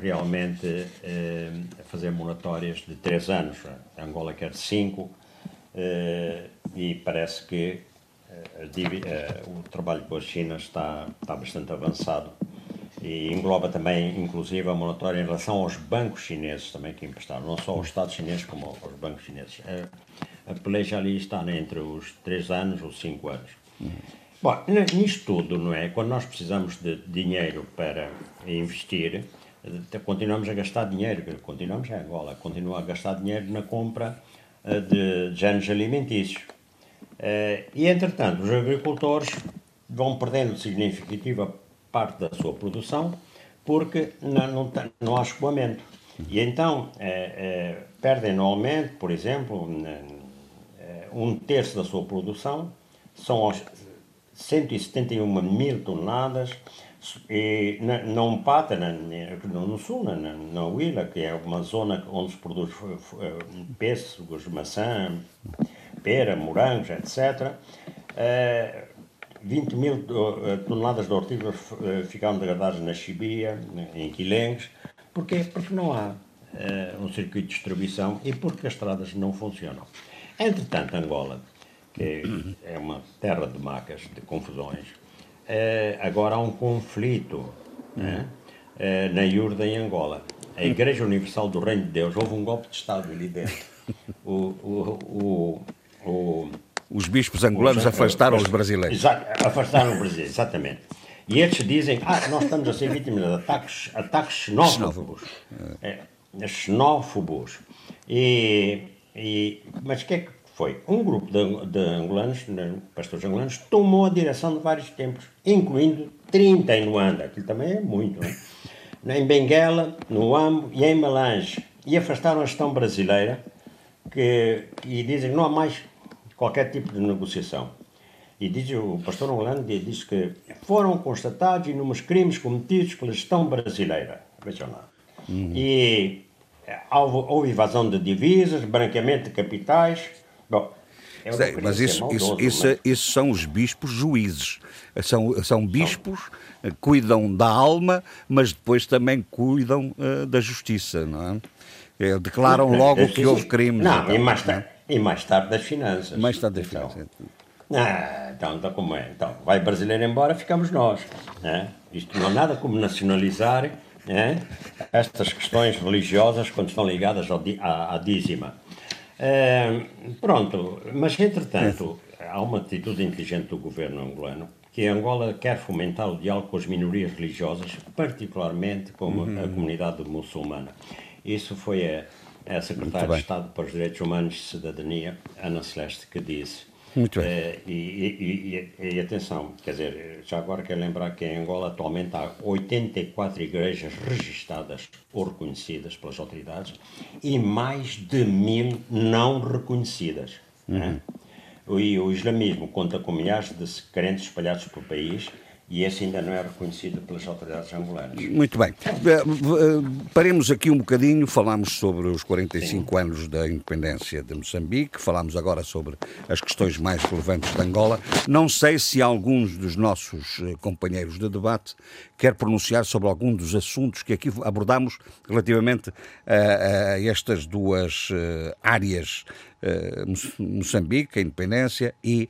Speaker 7: realmente uh, fazer moratórias de três anos. A Angola quer cinco uh, e parece que o trabalho com a China está, está bastante avançado e engloba também, inclusive, a moratória em relação aos bancos chineses também que emprestaram, não só aos Estados chineses como aos bancos chineses. A, peleja ali está entre os três anos ou cinco anos. Bom, nisto tudo, não é? Quando nós precisamos de dinheiro para investir, eh, continuamos a gastar dinheiro, continuamos em Angola, continua a gastar dinheiro na compra eh, de géneros alimentícios. Eh, e, entretanto, os agricultores vão perdendo significativa parte da sua produção porque não, não, não há escoamento. E então perdem anualmente, por exemplo, um terço da sua produção, são 171 mil toneladas e na, na Umpata, na, no sul, na, na Huila, que é uma zona onde se produz pêssegos, maçã, pera, morangos, etc., 20 mil eh, toneladas de hortícolas eh, ficaram degradadas na Chibia, em Quilengues. Porquê? Porque não há eh, um circuito de distribuição e porque as estradas não funcionam. Entretanto, Angola que é uma terra de macas, de confusões. É, agora há um conflito né? é, na Iurda, em Angola. A Igreja Universal do Reino de Deus, houve um golpe de Estado ali dentro. O, o, o, o
Speaker 2: os bispos angolanos os, afastaram os, os brasileiros.
Speaker 7: Exato, afastaram os brasileiros, exatamente. E eles dizem, ah, nós estamos a ser vítimas de ataques, ataques xenófobos. É, xenófobos. E, e, mas o que é que foi um grupo de, de angolanos, pastores angolanos, tomou a direção de vários templos, incluindo 30 em Luanda, aquilo também é muito, é? em Benguela, no Ambo e em Malange, e afastaram a gestão brasileira, que, e dizem que não há mais qualquer tipo de negociação. E diz o pastor angolano diz que foram constatados inúmeros crimes cometidos pela gestão brasileira. Vejam lá. Uhum. E houve, houve invasão de divisas, branqueamento de capitais, Bom,
Speaker 2: Sei, mas isso, maldoso, isso, isso, mas... isso, são os bispos juízes. São, são bispos que cuidam da alma, mas depois também cuidam uh, da justiça, não é? é declaram logo que houve crimes.
Speaker 7: Não, então, e, mais tarde, e mais tarde das finanças.
Speaker 2: Mais tarde das então, finanças.
Speaker 7: Ah, então, então, como é? Então, vai brasileiro embora, ficamos nós. Né? Isto não há nada como nacionalizar né? estas questões religiosas quando estão ligadas ao, à, à dízima. É, pronto, mas entretanto, há uma atitude inteligente do governo angolano que Angola quer fomentar o diálogo com as minorias religiosas, particularmente com uhum. a comunidade muçulmana. Isso foi a, a secretária de Estado para os Direitos Humanos e Cidadania, Ana Celeste, que disse
Speaker 2: muito bem. Uh,
Speaker 7: e, e, e, e, atenção, quer dizer, já agora quero lembrar que em Angola atualmente há 84 igrejas registadas ou reconhecidas pelas autoridades e mais de mil não reconhecidas. Né? Uhum. Né? E o islamismo conta com milhares de crentes espalhados pelo país e esse ainda não é reconhecido pelas autoridades angolanas.
Speaker 2: Muito bem. Eh, eh, paremos aqui um bocadinho, falámos sobre os 45 Sim. anos da independência de Moçambique, falámos agora sobre as questões mais relevantes de Angola. Não sei se alguns dos nossos eh, companheiros de debate quer pronunciar sobre algum dos assuntos que aqui abordamos relativamente a, a estas duas áreas, Moçambique, a independência e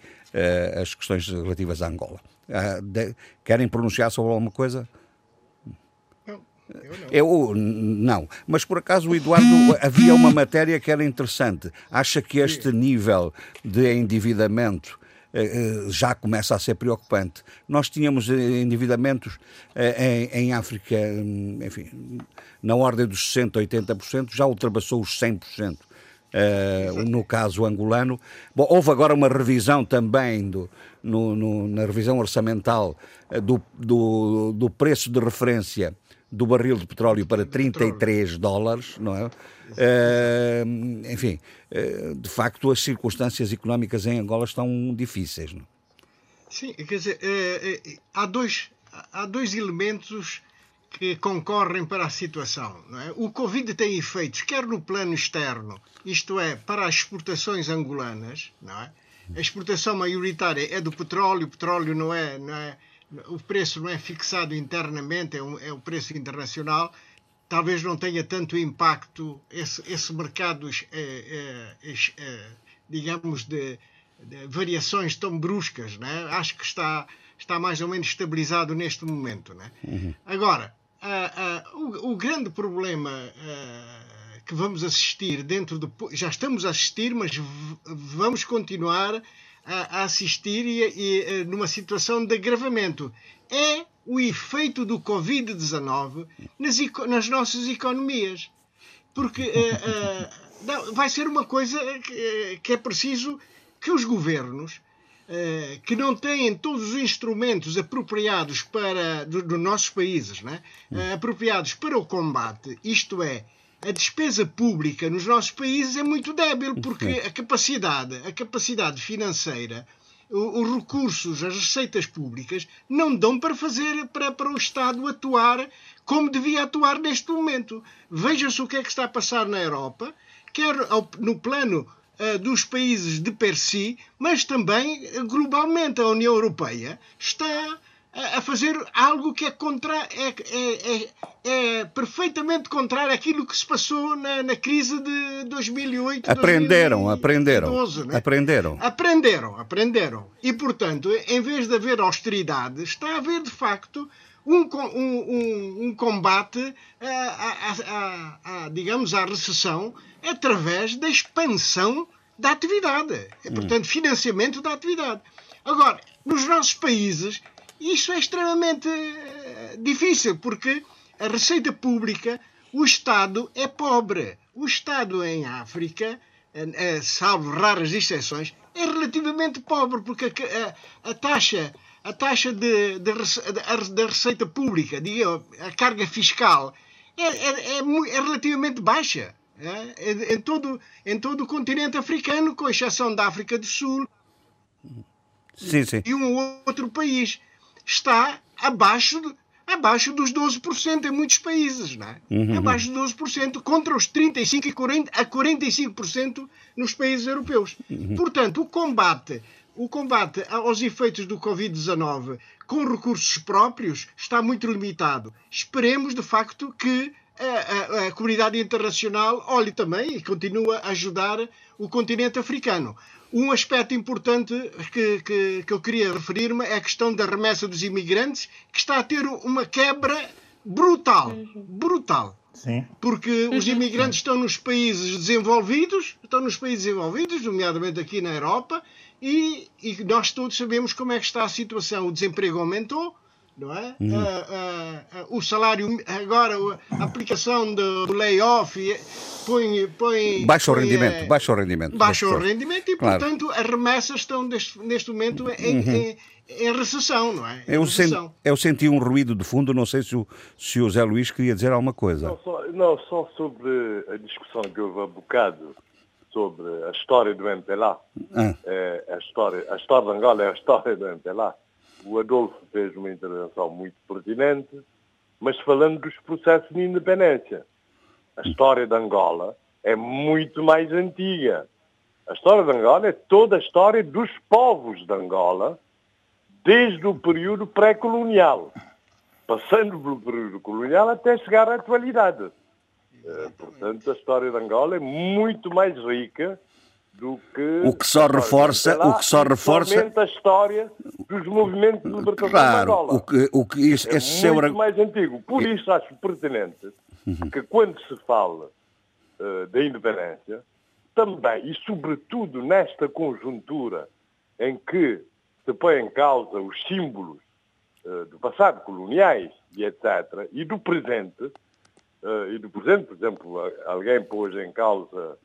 Speaker 2: as questões relativas a Angola. Uh, de, querem pronunciar sobre alguma coisa?
Speaker 3: Não, eu não.
Speaker 2: Eu, não. Mas por acaso o Eduardo havia uma matéria que era interessante. Acha que este nível de endividamento uh, já começa a ser preocupante? Nós tínhamos endividamentos uh, em, em, África, enfim, na ordem dos 60%, 80%, já ultrapassou os 100%. Uh, no caso angolano. Bom, houve agora uma revisão também do, no, no, na revisão orçamental uh, do, do, do, preço de referência do barril de petróleo para 33 dólares, não é? Uh, enfim, de facto as circunstâncias económicas em Angola estão difíceis. Não? É?
Speaker 3: Sim, quer dizer, há, dois, há dois elementos que concorrem para a situação. Não é? O Covid tem efeitos, quer no plano externo, isto é, para as exportações angolanas, não é? A exportação maioritária é do petróleo, o petróleo não é, não é o preço não é fixado internamente, é, um, é o preço internacional. Talvez não tenha tanto impacto esse, esse mercado, é, é, é, digamos, de, de, variações tão bruscas. Não é? Acho que está, está mais ou menos estabilizado neste momento. Não é? Uhum. Agora, o, o, grande problema uh, que vamos assistir dentro de. Já estamos a assistir, mas vamos continuar a, a assistir e, e, numa situação de agravamento. É o efeito do Covid-19 nas, nas, nossas economias. Porque vai ser uma coisa que, que é preciso que os governos eh, que não têm todos os instrumentos apropriados para dos do nossos países, né? Uh, apropriados para o combate, isto é, a despesa pública nos nossos países é muito débil porque a capacidade, a capacidade financeira, os recursos, as receitas públicas não dão para fazer para, para o Estado atuar como devia atuar neste momento. Veja-se o que é que está a passar na Europa, quer no plano uh, dos países de per si, mas também uh, globalmente a União Europeia está a fazer algo que é, contra, é, é, é, é, perfeitamente contrário àquilo que se passou na, na crise de 2008.
Speaker 2: Aprenderam, 2012, aprenderam. Né? Aprenderam.
Speaker 3: Aprenderam, aprenderam. E, portanto, em vez de haver austeridade, está a haver, de facto, um, um, um combate, a, a, a, digamos, à recessão através da expansão da atividade. É, portanto, financiamento da atividade. Agora, nos nossos países, isso é extremamente eh, difícil, porque a receita pública, o Estado é pobre. O Estado em África, eh, eh, salvo raras exceções, é relativamente pobre, porque a, a, a taxa a taxa de, de, de, da receita pública, diga, a carga fiscal, é, é, é, é relativamente baixa. É? Em, todo, em todo o continente africano, com exceção da África do Sul
Speaker 2: sim, sim.
Speaker 3: e um outro país, está abaixo, de, abaixo dos 12% em muitos países. Não é? Uhum. Abaixo dos 12%, contra os 35% e 40%, a 45% nos países europeus. Uhum. Portanto, o combate o combate aos efeitos do Covid-19 com recursos próprios está muito limitado. Esperemos, de facto, que a, a, a, comunidade internacional olhe também e continue a ajudar o continente africano. Um aspecto importante que, que, que eu queria referir-me é a questão da remessa dos imigrantes, que está a ter uma quebra brutal. Brutal.
Speaker 5: Sim.
Speaker 3: Porque os imigrantes estão nos países desenvolvidos, estão nos países desenvolvidos, nomeadamente aqui na Europa, e, e, nós todos sabemos como é que está a situação. O desemprego aumentou, não é? Uhum. Uh, uh, uh, o salário, agora a aplicação do layoff põe. põe
Speaker 2: baixa
Speaker 3: o
Speaker 2: rendimento, é, baixa o rendimento.
Speaker 3: Baixa o rendimento e, claro. portanto, as remessas estão neste, neste momento em, uhum. em, em, recessão, não é?
Speaker 2: Eu, recessão. eu senti um ruído de fundo, não sei se o, se o Zé Luís queria dizer alguma coisa.
Speaker 6: Não só, não, só sobre a discussão que houve há bocado sobre a história do MPLA. Ah. É, a, história, a história de Angola é a história do MPLA. O Adolfo fez uma intervenção muito pertinente, mas falando dos processos de independência. A história de Angola é muito mais antiga. A história de Angola é toda a história dos povos de Angola, desde o período pré-colonial, passando pelo período colonial até chegar à atualidade. Eh, portanto, a história de Angola é muito mais rica do que
Speaker 2: o que só reforça lá, o que só reforça
Speaker 6: a história dos movimentos de libertação
Speaker 2: claro,
Speaker 6: Angola.
Speaker 2: o que o que isso,
Speaker 6: é
Speaker 2: esse
Speaker 6: muito
Speaker 2: seu...
Speaker 6: mais antigo. Por isso acho pertinente uhum. que quando se fala uh, da independência, também e sobretudo nesta conjuntura em que se põe em causa os símbolos uh, do passado coloniais e etc. e do presente uh, e do presente, por exemplo, alguém pôs em causa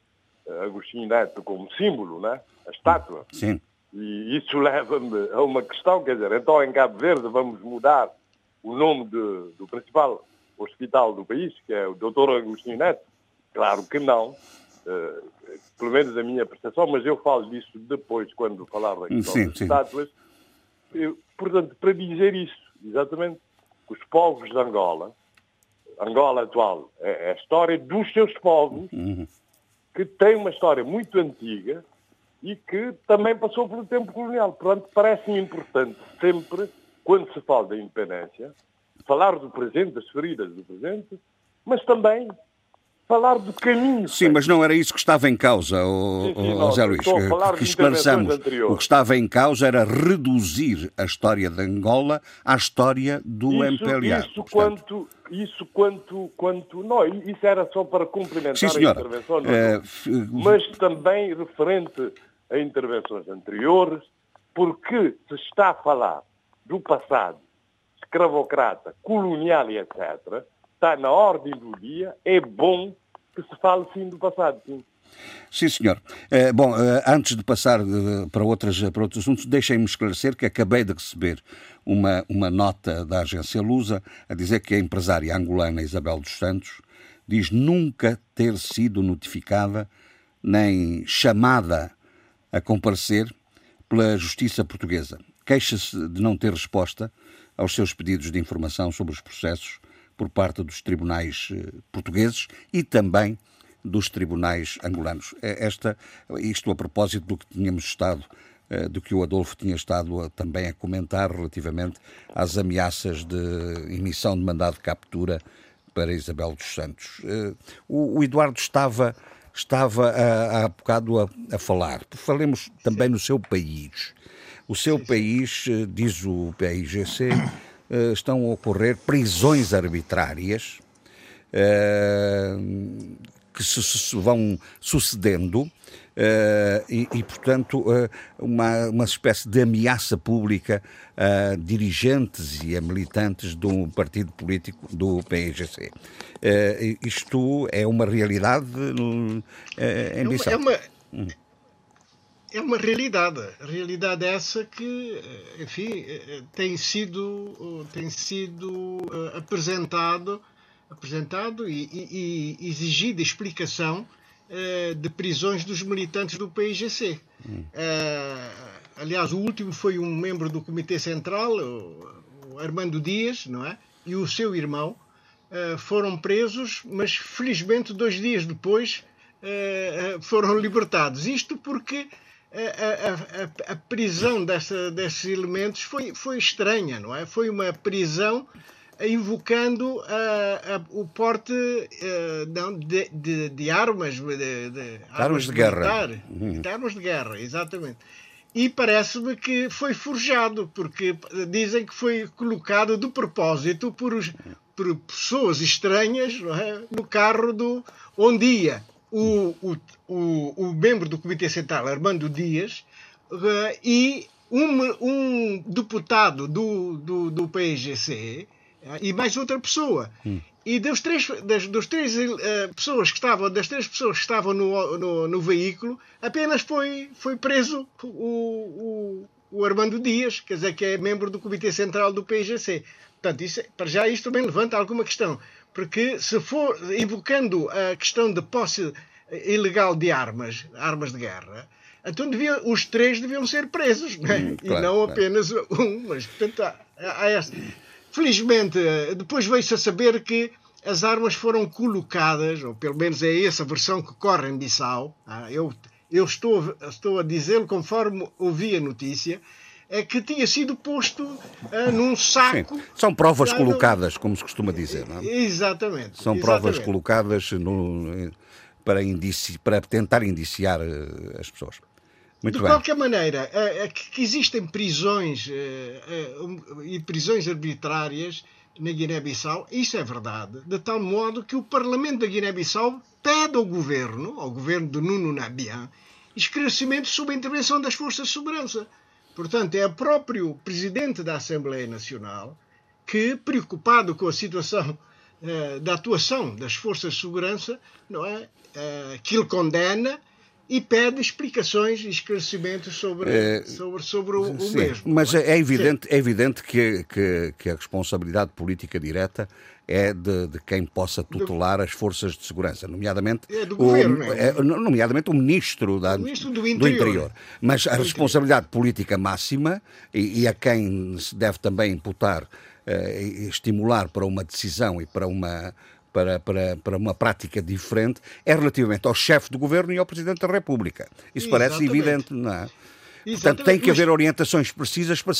Speaker 6: Agostinho Neto como símbolo, né? a estátua.
Speaker 2: Sim.
Speaker 6: E isso leva-me a uma questão, quer dizer, então em Cabo Verde vamos mudar o nome de, do principal hospital do país, que é o Dr. Agostinho Neto? Claro que não. Uh, pelo menos a minha percepção, mas eu falo disso depois, quando falar da questão das estátuas. Eu, portanto, para dizer isso, exatamente, os povos de Angola, Angola atual, é, é a história dos seus povos, uhum que tem uma história muito antiga e que também passou pelo tempo colonial. Portanto, parece-me importante sempre, quando se fala da independência, falar do presente, das feridas do presente, mas também falar do caminho.
Speaker 2: Sim, mas não era isso que estava em causa, o, sim, sim, José Luís, que, que esclareçamos. O que estava em causa era reduzir a história de Angola à história do
Speaker 6: isso,
Speaker 2: MPLA.
Speaker 6: Isso quanto, isso quanto, quanto, não, isso era só para complementar
Speaker 2: sim,
Speaker 6: a intervenção, é... mas também referente a intervenções anteriores, porque se está a falar do passado escravocrata, colonial e etc., está na ordem do dia, é bom que se fale sim do passado, sim.
Speaker 2: Sim, senhor. Eh, bom, eh, antes de passar eh, para, outras, para outros assuntos, deixem-me esclarecer que acabei de receber uma, uma nota da agência Lusa a dizer que a empresária angolana Isabel dos Santos diz nunca ter sido notificada nem chamada a comparecer pela justiça portuguesa. Queixa-se de não ter resposta aos seus pedidos de informação sobre os processos por parte dos tribunais eh, portugueses e também dos tribunais angolanos. É esta, isto a propósito do que tínhamos estado, eh, do que o Adolfo tinha estado também a comentar relativamente às ameaças de emissão de mandado de captura para Isabel dos Santos. Eh, o, o Eduardo estava, estava há bocado a, a falar. Falemos também no seu país. O seu país, diz o PIGC, uh, estão a ocorrer prisões arbitrárias uh, que se, se, vão sucedendo uh, e, e, portanto, uma, uma espécie de ameaça pública a dirigentes e a militantes do partido político do PIGC. isto é uma realidade no, em Bissau.
Speaker 3: É uma, é uma é uma realidade. A realidade é essa que, eh, enfim, eh, eh, tem sido, tem sido apresentado, apresentado e, e, e exigido explicação de prisões dos militantes do PIGC. Hum. aliás, o último foi um membro do Comitê Central, o Armando Dias, não é? E o seu irmão foram presos, mas felizmente dois dias depois foram libertados. Isto porque a, a, a, prisão dessa, desses elementos foi, foi estranha, não é? Foi uma prisão invocando o porte não, de, de, de, armas, de,
Speaker 2: de armas de guerra.
Speaker 3: Uhum. De armas de guerra, exatamente. E parece-me que foi forjado, porque dizem que foi colocado de propósito por, os, por pessoas estranhas é? no carro do onde ia o, o, o, o membro do Comitê Central, Armando Dias, uh, e um, um deputado do, do, do PIGC uh, e mais outra pessoa. Hum. E dos três, das dos três uh, pessoas que estavam, das três pessoas que estavam no, no, no veículo, apenas foi, foi preso o, o, o, Armando Dias, quer dizer, que é membro do Comitê Central do PIGC. Portanto, isso, para já isto também levanta alguma questão. Porque se for invocando a questão de posse ilegal de armas, armas de guerra, então devia, os três deviam ser presos, não é?
Speaker 2: Hum,
Speaker 3: e
Speaker 2: claro,
Speaker 3: não
Speaker 2: claro.
Speaker 3: apenas um. Mas, portanto, há, há essa. Felizmente, depois veio-se a saber que as armas foram colocadas, ou pelo menos é essa versão que corre em Bissau. Ah, eu, eu estou, estou a dizê-lo conforme ouvi a notícia, que tinha sido posto ah, num
Speaker 2: Sim.
Speaker 3: saco.
Speaker 2: São provas colocadas, como se costuma dizer, não é?
Speaker 3: Exatamente.
Speaker 2: São provas
Speaker 3: exatamente.
Speaker 2: colocadas no- para, indici, para tentar indiciar eh, as pessoas. Muito
Speaker 3: de
Speaker 2: bem.
Speaker 3: qualquer maneira, é, é que, existem prisões um, e prisões arbitrárias na Guiné-Bissau, isso é verdade, de tal modo que o Parlamento da Guiné-Bissau pede ao governo, ao governo de Nuno Nabian, esclarecimento sobre a intervenção das forças de segurança. Portanto, é o próprio presidente da Assembleia Nacional que, preocupado com a situação eh, da atuação das forças de segurança, não é, eh, que ele condena e pede explicações e esclarecimentos sobre,
Speaker 2: Eh,
Speaker 3: sobre, sobre o, o
Speaker 2: Sim,
Speaker 3: mesmo.
Speaker 2: mas
Speaker 3: não
Speaker 2: é evidente, é evidente que, que, que a responsabilidade política direta é de, de quem possa tutelar as forças de segurança, nomeadamente,
Speaker 3: É do
Speaker 2: o,
Speaker 3: governo, é?
Speaker 2: é, nomeadamente o ministro, da,
Speaker 3: O ministro do Interior.
Speaker 2: Mas a responsabilidade política máxima, e, e a quem se deve também imputar, eh, e estimular para uma decisão e para uma, para, para, para uma prática diferente, é relativamente ao chefe do governo e ao Presidente da República. Isso parece
Speaker 3: Exatamente.
Speaker 2: evidente, não é? Portanto,
Speaker 3: Exatamente,
Speaker 2: tem que haver orientações precisas para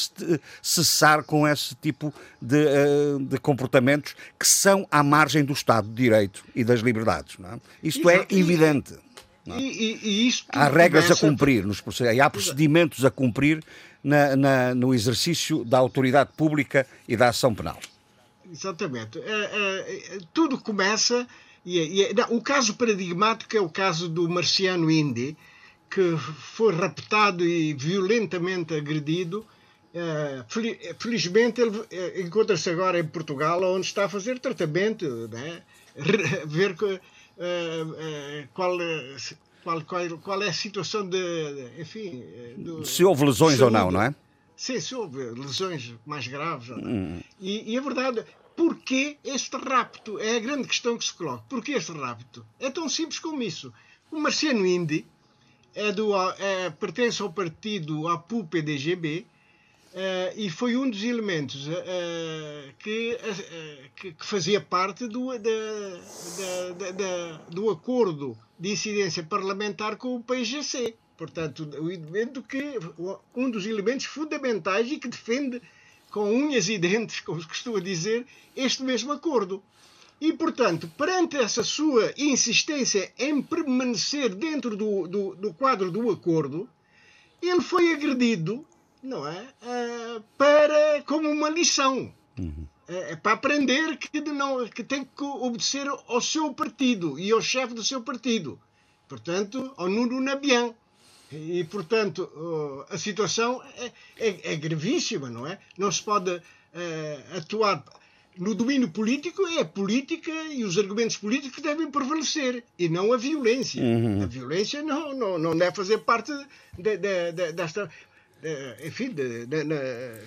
Speaker 2: cessar com esse tipo de, eh, de comportamentos que são à margem do Estado de Direito e das liberdades. Não é? Isto é
Speaker 3: Exato.
Speaker 2: Evidente.
Speaker 3: E, e, e isso
Speaker 2: Há regras a cumprir, nos processos, e há procedimentos a cumprir na- na- no exercício da autoridade pública e da ação penal.
Speaker 3: Exatamente. É, é, é, tudo começa. E, e não, o caso paradigmático é o caso do marciano Indy, que foi raptado e violentamente agredido. Fel- felizmente ele encontra-se agora em Portugal, onde está a fazer tratamento, né? [LAUGHS] Ver qual, é- qual, qual, qual é a situação de, enfim, do-
Speaker 2: Se houve lesões ou não, não é?
Speaker 3: Sim, se houve lesões mais graves. não. E, e a verdade, porquê este rapto? É a grande questão que se coloca. Porquê este rapto? É tão simples como isso. O Marciano Indy é do, é, pertence ao partido APU-PDGB eh, e foi um dos elementos eh, que, eh, que, que fazia parte do, do acordo de incidência parlamentar com o PIGC. Portanto, o elemento que, um dos elementos fundamentais e que defende com unhas e dentes, como se costuma dizer, este mesmo acordo. E, portanto, perante essa sua insistência em permanecer dentro do, do, do quadro do acordo, ele foi agredido, não é? Ah, para, como uma lição. É, é para aprender que, não, que tem que obedecer ao seu partido e ao chefe do seu partido. Portanto, ao Nuno Nabian. E, portanto, a situação é, é, é gravíssima, não é? Não se pode eh, atuar no domínio político, é a política e os argumentos políticos devem prevalecer e não a violência. A violência não, não, não deve fazer parte de, de- de- desta. de- enfim,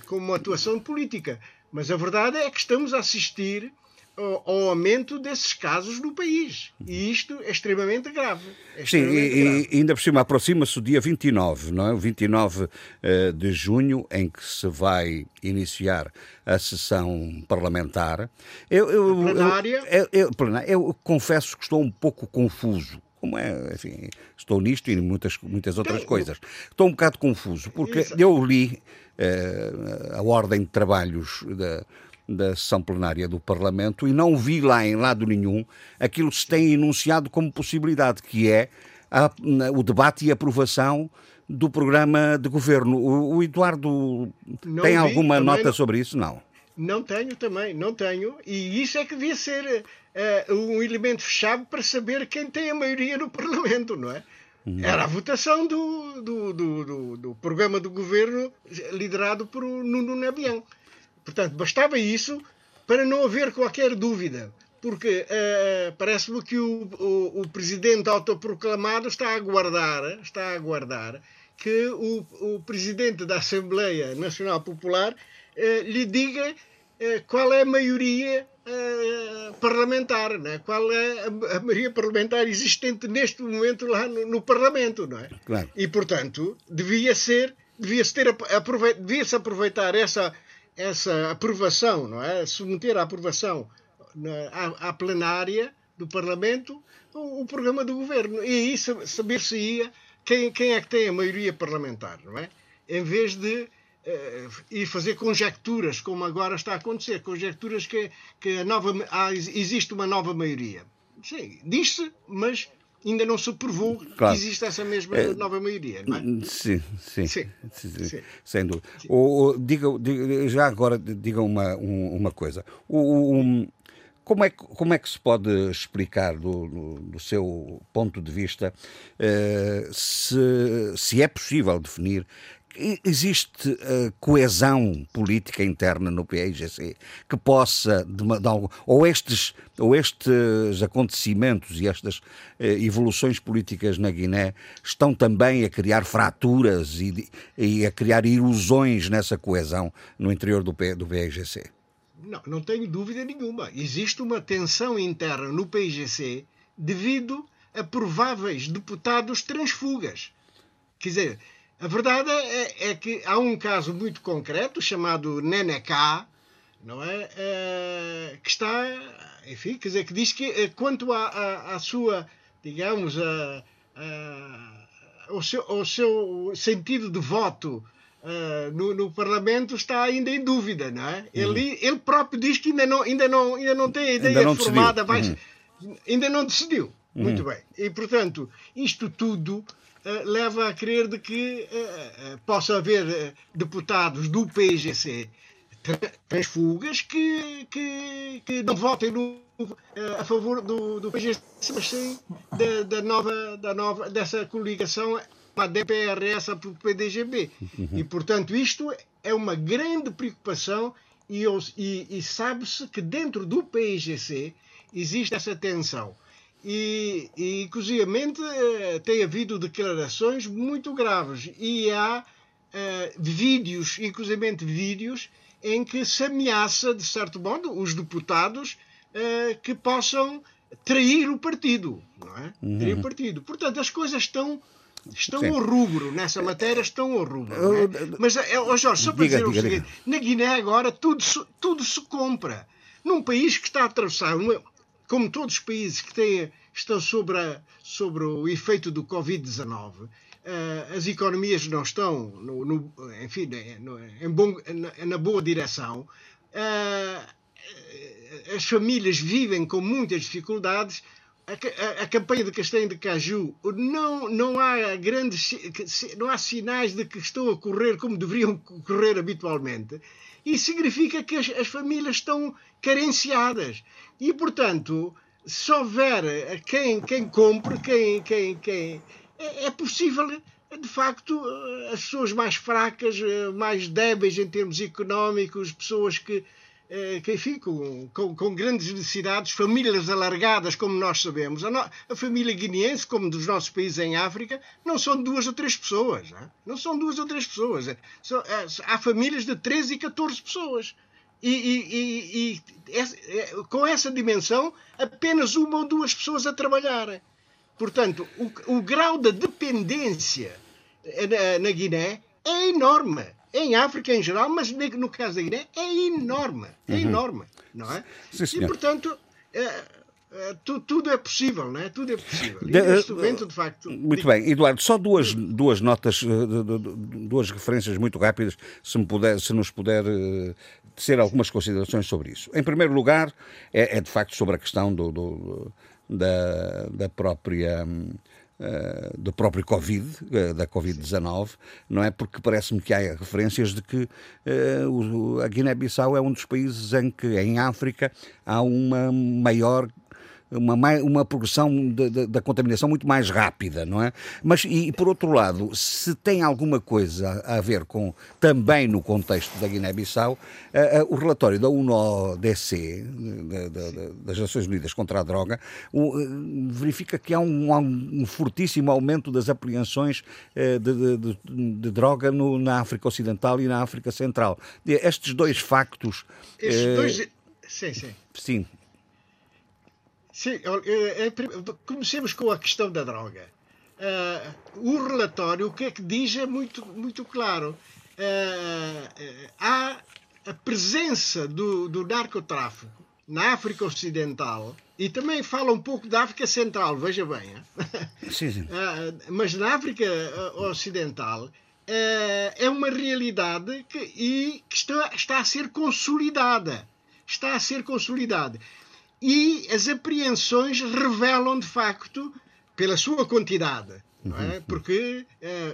Speaker 3: como uma atuação política. Mas a verdade é que estamos a assistir ao, aumento desses casos no país. E isto é extremamente grave. É
Speaker 2: Sim,
Speaker 3: extremamente
Speaker 2: e,
Speaker 3: grave.
Speaker 2: e ainda por cima aproxima-se o dia 29, não é? O 29 eh, de junho, em que se vai iniciar a sessão parlamentar. Eu, eu,
Speaker 3: plenária.
Speaker 2: Eu, eu- plenária. eu confesso que estou um pouco confuso. Como é, enfim, estou nisto e em muitas, muitas outras coisas. Estou um bocado confuso, porque
Speaker 3: Exato.
Speaker 2: eu li eh, a ordem de trabalhos da, da sessão plenária do Parlamento e não vi lá em lado nenhum aquilo que se tem enunciado como possibilidade, que é a- o debate e aprovação do programa de governo. O, o Eduardo
Speaker 3: Não
Speaker 2: tem
Speaker 3: vi,
Speaker 2: alguma nota
Speaker 3: não.
Speaker 2: sobre isso? Não.
Speaker 3: Não tenho também, não tenho. E isso é que devia ser eh, um elemento chave para saber quem tem a maioria no Parlamento, não é? Era a votação do, do, do, do- do programa do governo liderado por Nuno Nabian. Portanto, bastava isso para não haver qualquer dúvida. Porque eh, parece-me que o, o, o presidente autoproclamado está a aguardar, está a aguardar que o, o presidente da Assembleia Nacional Popular eh, lhe diga eh, qual é a maioria parlamentar, né? qual é a, a, maioria parlamentar existente neste momento lá no, no Parlamento, não é?
Speaker 2: Claro.
Speaker 3: E portanto devia ser, devia-se ter devia-se aproveitar essa essa aprovação, não é? Submeter à aprovação na, à, à plenária do Parlamento o, o, programa do governo e aí saber-se-ia quem, quem é que tem a maioria parlamentar, não é? Em vez de uh, ir fazer conjecturas, como agora está a acontecer, conjecturas que, que nova, há, existe uma nova maioria. Sim, diz-se, mas ainda não se provou claro. que existe essa mesma é, nova maioria, não é?
Speaker 2: Sim, sim, sim, sim, sim. sem dúvida. O, diga, diga, já agora diga uma, uma coisa. O, um, como é, que, como é que se pode explicar, do, do, do seu ponto de vista, uh, se, se é possível definir Existe uh, coesão política interna no PIGC que possa, de, de, ou, estes, ou estes acontecimentos e estas uh, evoluções políticas na Guiné estão também a criar fraturas e, e, a criar ilusões nessa coesão no interior do, do PIGC?
Speaker 3: Não, não tenho dúvida nenhuma. Existe uma tensão interna no PIGC devido a prováveis deputados transfugas. Quer dizer, a verdade é, é, que há um caso muito concreto chamado Neneká, não é? é? que está, enfim, quer dizer, que diz que eh, quanto à, sua, digamos, a, a, ao, seu, ao seu sentido de voto uh, no, no, Parlamento está ainda em dúvida, não é? Uhum. Ele, ele próprio diz que ainda não, ainda não, ainda não tem a ideia formada, vai, uhum. ainda não decidiu. Uhum. Muito bem. E, portanto, isto tudo leva a crer de que uh, possa haver deputados do PGC transfugas que, que, que não votem no, a favor do, do PGC, mas sim da, da, nova, da nova, dessa coligação a DPRS para o PDGB. E, portanto, isto é uma grande preocupação e, e, e sabe-se que dentro do PIGC existe essa tensão. E, e inclusivamente, eh, tem havido declarações muito graves e há uh, vídeos, inclusivamente vídeos, em que se ameaça, de certo modo, os deputados uh, que possam trair o partido, não é? Uhum. Trair o partido. Portanto, as coisas estão Estão Sim. ao rubro nessa matéria, estão ao rubro. É? Mas, oh Jorge, só para diga, dizer diga, o seguinte: diga. na Guiné agora tudo, tudo se compra. Num país que está a atravessar, uma, como todos os países que têm, estão sobre, a, sobre o efeito do Covid-19, uh, as economias não estão, no, no, enfim, no, em bom, na, na, boa direção. Uh, as famílias vivem com muitas dificuldades a, a, campanha de castanho de caju não, não há grandes não há sinais de que estão a correr como deveriam correr habitualmente e significa que as, as famílias estão carenciadas. E portanto se houver quem quem compre quem quem quem é, é possível de facto as pessoas mais fracas mais débeis em termos económicos pessoas que eh, que enfim, com, com, com, grandes necessidades, famílias alargadas, como nós sabemos. A, no, a, família guineense, como dos nossos países em África, não são duas ou três pessoas. Não, é? não são duas ou três pessoas. É, são, é, há famílias de 13 e 14 pessoas. E, e, e, e é, com essa dimensão, apenas uma ou duas pessoas a trabalhar. Portanto, o, o grau de dependência na, na Guiné é enorme em África em geral, mas no caso da Guiné é enorme, é uhum. enorme, não é?
Speaker 2: Sim,
Speaker 3: e portanto é, é, tudo é possível, não é? Tudo é possível. E neste eh, momento, de facto.
Speaker 2: Muito digo... bem, Eduardo, só duas, duas notas, eh, duas referências muito rápidas, se, me puder, se nos puder ser algumas considerações sobre isso. Em primeiro lugar, é, é de facto sobre a questão do, do da, da própria. Eh, do próprio Covid, uh, da Covid-19, não é? Porque parece-me que há referências de que uh, a Guiné-Bissau é um dos países em que, em África, há uma maior uma, uma progressão da contaminação muito mais rápida, não é? Mas, e por outro lado, se tem alguma coisa a ver com, também no contexto da Guiné-Bissau, uh, uh, o relatório da UNODC, das Nações Unidas contra a Droga, uh, verifica que há um, um, fortíssimo aumento das apreensões de, de, de, droga no, na África Ocidental e na África Central. Estes dois factos.
Speaker 3: Estes dois. Sim, sim.
Speaker 2: Sim.
Speaker 3: Sim, é, é, comecemos com a questão da droga. Uh, o relatório, o que é que diz é muito, muito claro. Uh, há a presença do, do narcotráfico na África Ocidental e também fala um pouco da África Central, veja bem. [LAUGHS]
Speaker 2: Sim, sim.
Speaker 3: Uh, mas na África Ocidental é uma realidade que, e que está, está a ser consolidada. Está a ser consolidada. E as apreensões revelam, de facto, pela sua quantidade, não é? Uhum. Porque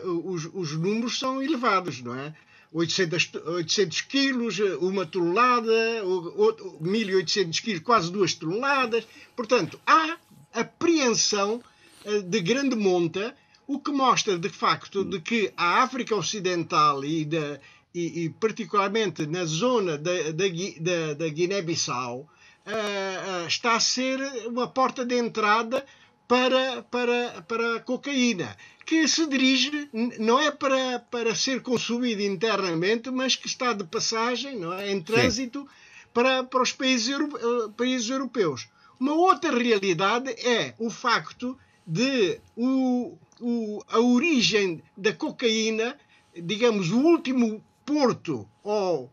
Speaker 3: uh, os, os números são elevados, não é? 800, 800 quilos, uma tonelada, 1.800 quilos, quase duas toneladas. Portanto, há apreensão uh, de grande monta, o que mostra, de facto, de que a África Ocidental e, da, e, e particularmente na zona da, da, da Guiné-Bissau, uh, uh, está a ser uma porta de entrada para, para, para a cocaína, que se dirige, não é para, para ser consumida internamente, mas que está de passagem, não é? em trânsito, para, para os países, uh, países europeus. Uma outra realidade é o facto de o, o, a origem da cocaína, digamos, o último porto ou,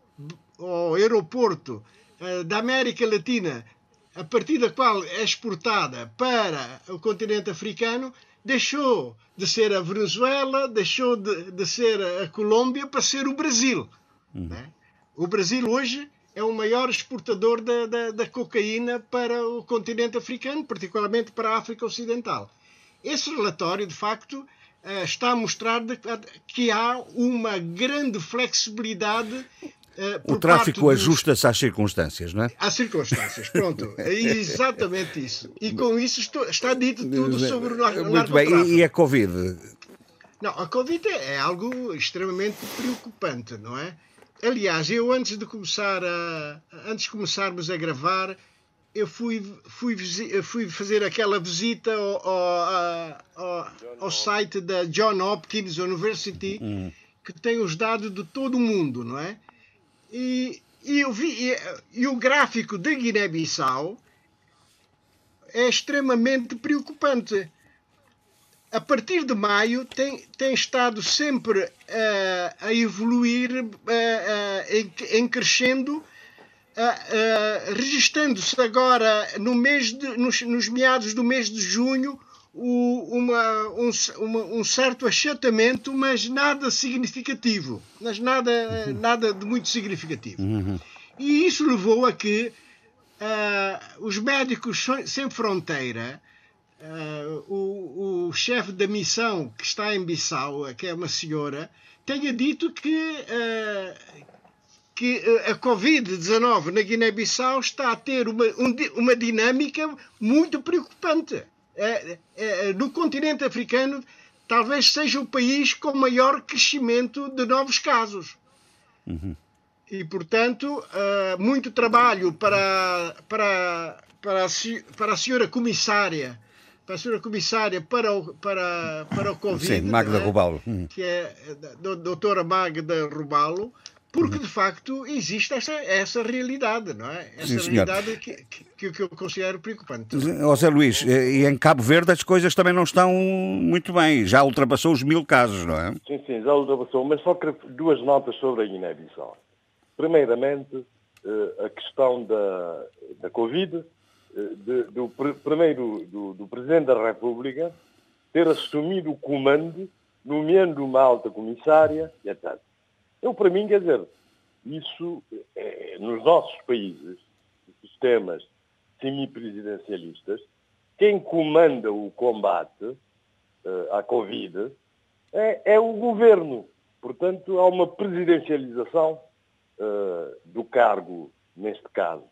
Speaker 3: ou aeroporto da América Latina a partir da qual é exportada para o continente africano, deixou de ser a Venezuela, deixou de, de ser a Colômbia para ser o Brasil. Uhum. Né? O Brasil hoje é o maior exportador da, da, da, cocaína para o continente africano, particularmente para a África Ocidental. Esse relatório, de facto, eh, está a mostrar que há uma grande flexibilidade
Speaker 2: Uh, o tráfico ajusta-se às circunstâncias, não é?
Speaker 3: Às circunstâncias, pronto. [LAUGHS] É exatamente isso. E com isso estou, está dito tudo sobre o narcotráfico. Muito bem.
Speaker 2: E a Covid?
Speaker 3: Não, a Covid é, é algo extremamente preocupante, não é? Aliás, eu antes de começar a, antes de começarmos a gravar, eu fui, fui, fui fazer aquela visita ao, ao, ao, ao site da John Hopkins University, hum. que tem os dados de todo o mundo, não é? E, e, vi, e, e o gráfico da Guiné-Bissau é extremamente preocupante. A partir de maio tem, tem estado sempre uh, a evoluir uh, uh, em, em, crescendo, registrando-se agora no mês de, nos, nos meados do mês de junho uma, um, uma, um, certo achatamento, mas nada significativo. Mas nada, uhum. nada de muito significativo. Uhum. E isso levou a que uh, os médicos sem fronteira, uh, o, o chefe da missão que está em Bissau, que é uma senhora, tenha dito que, uh, que a Covid-19 na Guiné-Bissau está a ter uma, um, uma dinâmica muito preocupante é, é, no continente africano talvez seja o país com maior crescimento de novos casos. Uhum. E, portanto, uh, muito trabalho para, para, para, a, para a senhora comissária, para a senhora comissária para o, para, para o Covid,
Speaker 2: Sim, Magda é? Rubalo.
Speaker 3: Uhum. que é a doutora Magda Rubalo, porque, de facto, existe essa, essa realidade, não é? Essa Sim, realidade que, que, que, eu considero preocupante.
Speaker 2: José Luís, e em Cabo Verde as coisas também não estão muito bem. Já ultrapassou os mil casos, não é?
Speaker 6: Sim, sim, já ultrapassou. Mas só duas notas sobre a Guiné-Bissau. Primeiramente, eh, a questão da, da Covid, eh, de, do, primeiro do, do Presidente da República ter assumido o comando, nomeando uma alta comissária, etc. Eu, para mim, quer dizer, isso, é, nos nossos países, sistemas semipresidencialistas, quem comanda o combate uh, à Covid é, é, o governo. Portanto, há uma presidencialização uh, do cargo, neste caso.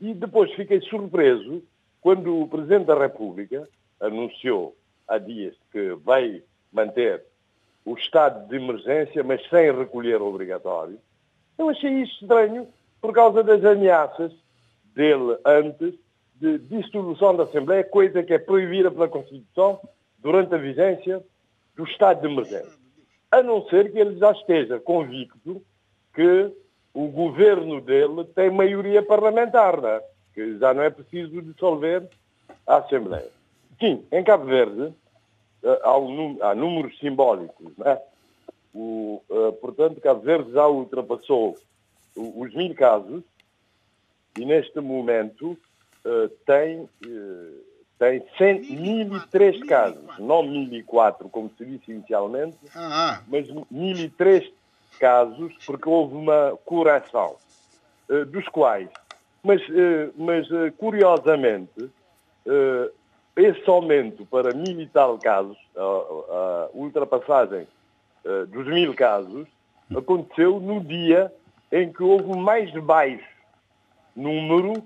Speaker 6: E depois fiquei surpreso quando o Presidente da República anunciou há dias que vai manter o estado de emergência, mas sem recolher obrigatório. Eu achei isso estranho por causa das ameaças dele antes de dissolução da Assembleia, coisa que é proibida pela Constituição durante a vigência do estado de emergência. A não ser que ele já esteja convicto que o governo dele tem maioria parlamentar, né? que já não é preciso dissolver à Assembleia. Sim, em Cabo Verde há, um, há números simbólicos. Né? O, uh, portanto, Cabo Verde já ultrapassou os mil casos e neste momento uh, tem, tem 100, 1003 casos, não 1004 como se disse inicialmente, ah, ah. mas 1003 casos porque houve uma curação, dos quais, mas, mas curiosamente, esse aumento para mil e tal casos, a, a ultrapassagem uh, dos mil casos, aconteceu no dia em que houve mais baixo número,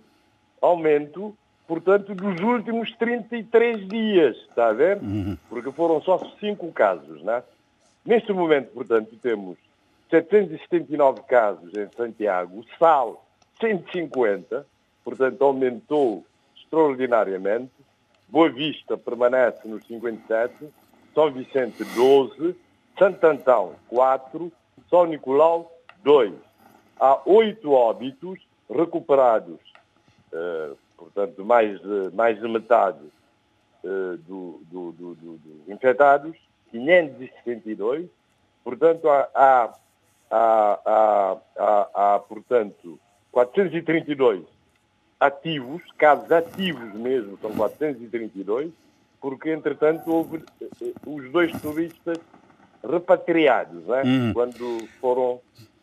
Speaker 6: aumento, portanto, dos últimos 33 dias, está a ver? Uhum. Porque foram só cinco casos, né? Neste momento, portanto, temos 779 casos em Santiago, Sal 150, portanto, aumentou extraordinariamente. Boa Vista permanece nos 57, São Vicente 12, Santo Antão 4, São Nicolau 2. Há oito óbitos recuperados, uh, portanto, mais de, mais de metade uh, do, do, do, do, infectados, 562. Portanto, há, há, há, há, há portanto, 432 ativos, casos ativos mesmo, são 432, porque, entretanto, houve eh, os dois turistas repatriados, né? Hum. quando foram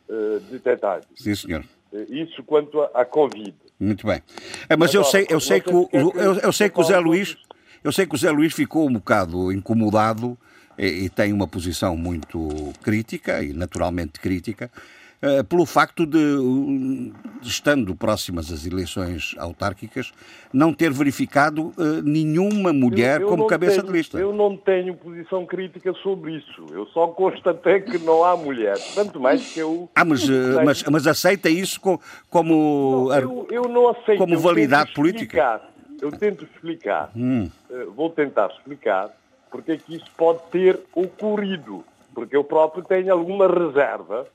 Speaker 6: uh, detectados.
Speaker 2: Sim, senhor.
Speaker 6: Isso quanto à Covid.
Speaker 2: Muito bem. É, mas Agora, eu sei, eu sei que, o, eu, eu sei que o Zé Luís, eu sei que o Zé Luís ficou um bocado incomodado e, e tem uma posição muito crítica e naturalmente crítica eh, pelo facto de, estando próximas as eleições autárquicas, não ter verificado uh, nenhuma mulher eu, eu como cabeça
Speaker 6: tenho,
Speaker 2: de lista.
Speaker 6: Eu não tenho posição crítica sobre isso. Eu só constatei que não há mulher. Tanto mais que eu.
Speaker 2: Ah, mas, uh, mas, mas, aceita isso como,
Speaker 6: não, eu, eu não aceito.
Speaker 2: como validade política?
Speaker 6: Eu tento explicar. Hum. vou tentar explicar porque é que isso pode ter ocorrido. Porque eu próprio tenho alguma reserva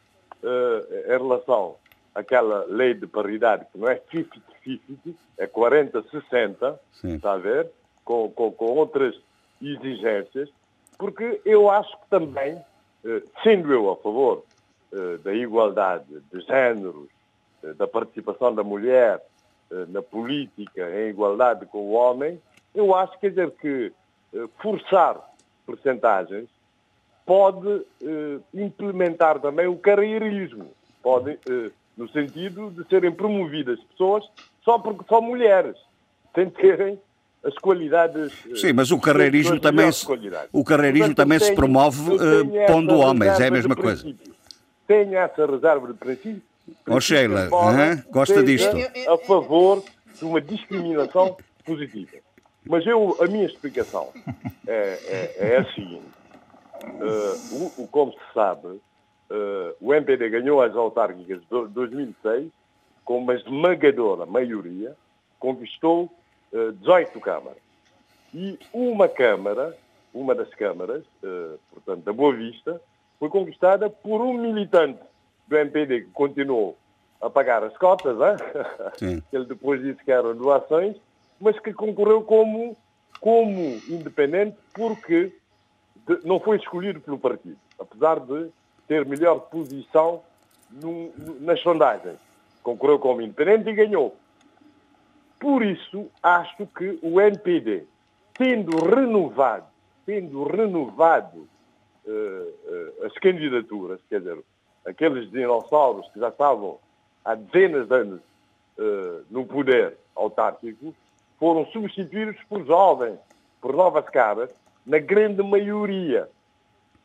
Speaker 6: uh, em relação àquela lei de paridade, que não é 50-50, é 40-60, está a ver? Com, com, com, outras exigências, porque eu acho que também, uh, sendo eu a favor uh, da igualdade de géneros, da participação da mulher na política em igualdade com o homem, eu acho quer dizer, que forçar percentagens pode eh, implementar também o carreirismo. Pode, eh, no sentido de serem promovidas pessoas só porque são mulheres, sem terem as qualidades.
Speaker 2: Eh, Sim, mas o carreirismo também se, o carreirismo Portanto, também tenho, se promove pondo homens, é a mesma coisa.
Speaker 6: Tenho essa reserva de princípio.
Speaker 2: Oh, Sheila, uh, gosta disto?
Speaker 6: A favor de uma discriminação positiva. Mas eu, a minha explicação é, é, é a seguinte. Uh, o, como se sabe, uh, o MPD ganhou as autárquicas de 2006 com uma esmagadora maioria, conquistou uh, 18 câmaras. E uma câmara, uma das câmaras, portanto, da Boa Vista, foi conquistada por um militante do MPD que continuou a pagar as cotas, hein? [LAUGHS] ele depois disse que eram doações, mas que concorreu como, como independente porque de, não foi escolhido pelo partido, apesar de ter melhor posição no, no, nas sondagens. Concorreu como independente e ganhou. Por isso, acho que o NPD, tendo renovado, tendo renovado uh, uh, as candidaturas, quer dizer, aqueles dinossauros que já estavam há dezenas de anos uh, no poder autárquico, foram substituídos por jovens, por novas caras, na grande maioria.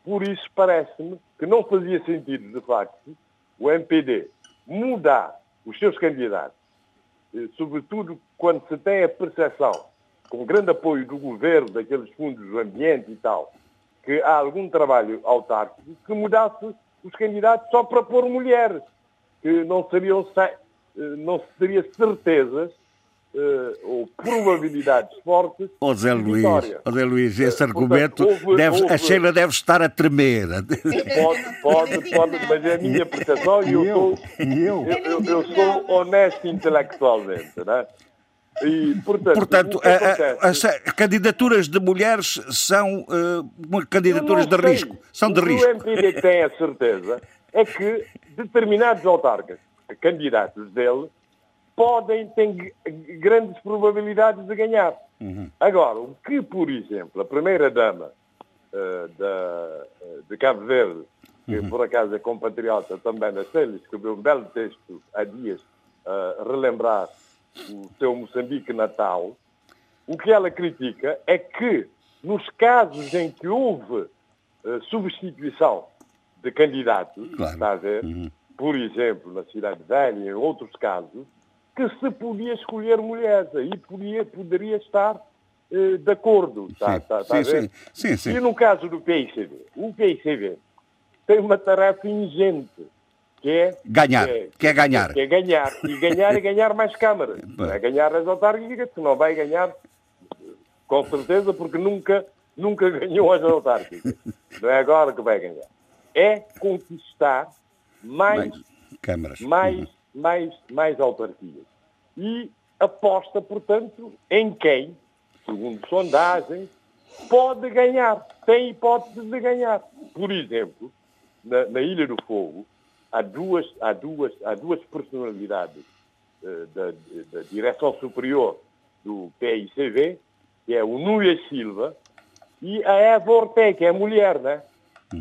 Speaker 6: Por isso parece-me que não fazia sentido, de facto, o MPD mudar os seus candidatos, eh, sobretudo quando se tem a percepção, com grande apoio do governo, daqueles fundos do ambiente e tal, que há algum trabalho autárquico, que mudasse os candidatos só para pôr mulheres, que não seriam, eh, não seria certezas uh, ou probabilidades fortes
Speaker 2: oh, Zé Luís, oh, Zé Luís, esse uh, argumento, portanto, houve, deve, houve... a Sheila deve estar a tremer.
Speaker 6: Pode, pode, pode, mas é a minha percepção e eu, eu, sou, eu, eu, eu, sou honesto intelectualmente. Né? E, portanto,
Speaker 2: Portanto, a- a- as candidaturas de mulheres são eh, candidaturas
Speaker 6: não
Speaker 2: de risco. São de
Speaker 6: o que
Speaker 2: risco.
Speaker 6: O MPD tem a certeza é que determinados autarcas, candidatos dele, podem ter grandes probabilidades de ganhar.
Speaker 2: Uhum.
Speaker 6: Agora, o que, por exemplo, a primeira-dama eh, da- eh, de Cabo Verde, que
Speaker 2: Uhum.
Speaker 6: por acaso é compatriota também da CELI, escreveu um belo texto há dias a relembrar o seu Moçambique natal, o que ela critica é que, nos casos em que houve eh, substituição de candidatos,
Speaker 2: Claro.
Speaker 6: está a ver, por exemplo, na Cidade Velha e em outros casos, que se podia escolher mulheres, aí podia, poderia estar eh, de acordo. Está,
Speaker 2: Sim,
Speaker 6: está a
Speaker 2: sim, sim, sim.
Speaker 6: E no caso do PICV, o PICV tem uma tarefa ingente, que é
Speaker 2: Ganhar, que é ganhar.
Speaker 6: que é ganhar. E ganhar é ganhar mais câmaras. [LAUGHS] Não é ganhar as autárquicas, que não vai ganhar, com certeza, porque nunca, nunca [LAUGHS] ganhou as autárquicas. Não é agora que vai ganhar. É conquistar mais,
Speaker 2: Mais câmaras.
Speaker 6: mais, mais, mais autarquias. E aposta, portanto, em quem, segundo sondagens, pode ganhar, tem hipótese de ganhar. Por exemplo, na, na Ilha do Fogo, há duas, há duas, há duas personalidades eh, da, da direção superior do PICV, que é o Núria Silva e a Eva Ortega, que é a mulher, né?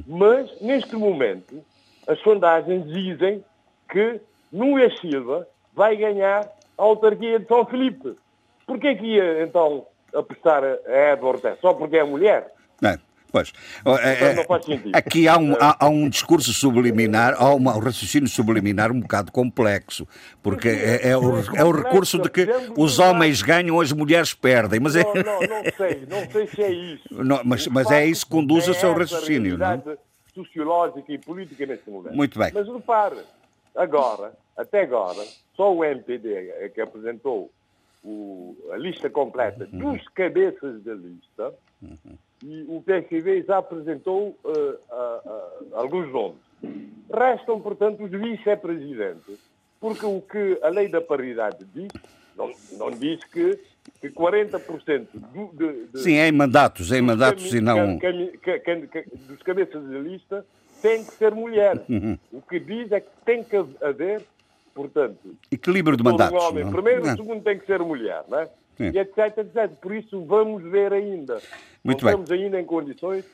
Speaker 6: Mas, neste momento, as sondagens dizem que Núria Silva vai ganhar a autarquia de São Felipe. Porquê que ia, então, apostar a Ortega? Só porque é mulher?
Speaker 2: É, pois. É,
Speaker 6: Portanto, não sentido.
Speaker 2: Aqui há um, há, há um discurso subliminar, há um raciocínio subliminar um bocado complexo, porque é, é o, é o recurso de que os homens ganham, as mulheres perdem, mas é,
Speaker 6: Não, não, não sei, não sei se é isso.
Speaker 2: Não, mas- mas é isso que conduz ao
Speaker 6: é
Speaker 2: seu raciocínio, não é?
Speaker 6: sociológica e política neste momento.
Speaker 2: Muito bem.
Speaker 6: Mas repare, agora, até agora, só o MPD é que apresentou o- a lista completa
Speaker 2: Uhum.
Speaker 6: dos cabeças da lista e o PSV já apresentou eh, a- a- alguns nomes. Restam, portanto, os vice-presidentes, porque o que a lei da paridade diz, não, não diz que, que 40% do, de, de,
Speaker 2: sim, é em mandatos, é em mandatos e não.
Speaker 6: dos cabeças de lista tem que ser mulher. [LAUGHS]
Speaker 2: Uhum.
Speaker 6: O que diz é que tem que haver, portanto,
Speaker 2: Equilíbrio de mandatos.
Speaker 6: um homem.
Speaker 2: não?
Speaker 6: Primeiro,
Speaker 2: Não.
Speaker 6: o segundo tem que ser mulher, não é?
Speaker 2: Sim.
Speaker 6: E etc, etc. Por isso vamos ver ainda.
Speaker 2: Muito
Speaker 6: não
Speaker 2: bem.
Speaker 6: estamos ainda em condições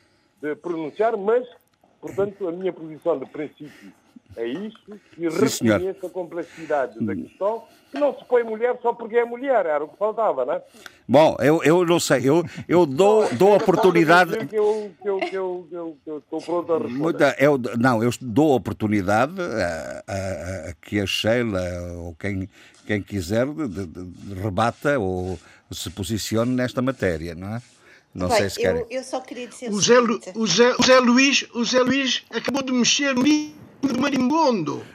Speaker 6: de pronunciar, mas, portanto, a minha posição de princípio é isso e
Speaker 2: Sim, senhor.
Speaker 6: reconheço a complexidade da questão, que não se põe mulher só porque é mulher, era o que faltava, não é?
Speaker 2: Bom, eu, eu não sei, eu, eu dou, dou oportunidade.
Speaker 6: Que eu, que, eu, que, eu, que, eu, que eu estou pronto a responder.
Speaker 2: Muita, eu, não, eu dou oportunidade a, a- a que a Sheila ou quem, quem quiser de, de- de- rebata ou se posicione nesta matéria, não é? Não
Speaker 4: Bem,
Speaker 2: sei se querem.
Speaker 4: eu, eu só queria dizer
Speaker 3: O Zé, o, Zé, o Zé Luís, o Zé Luís acabou de mexer no do marimbondo.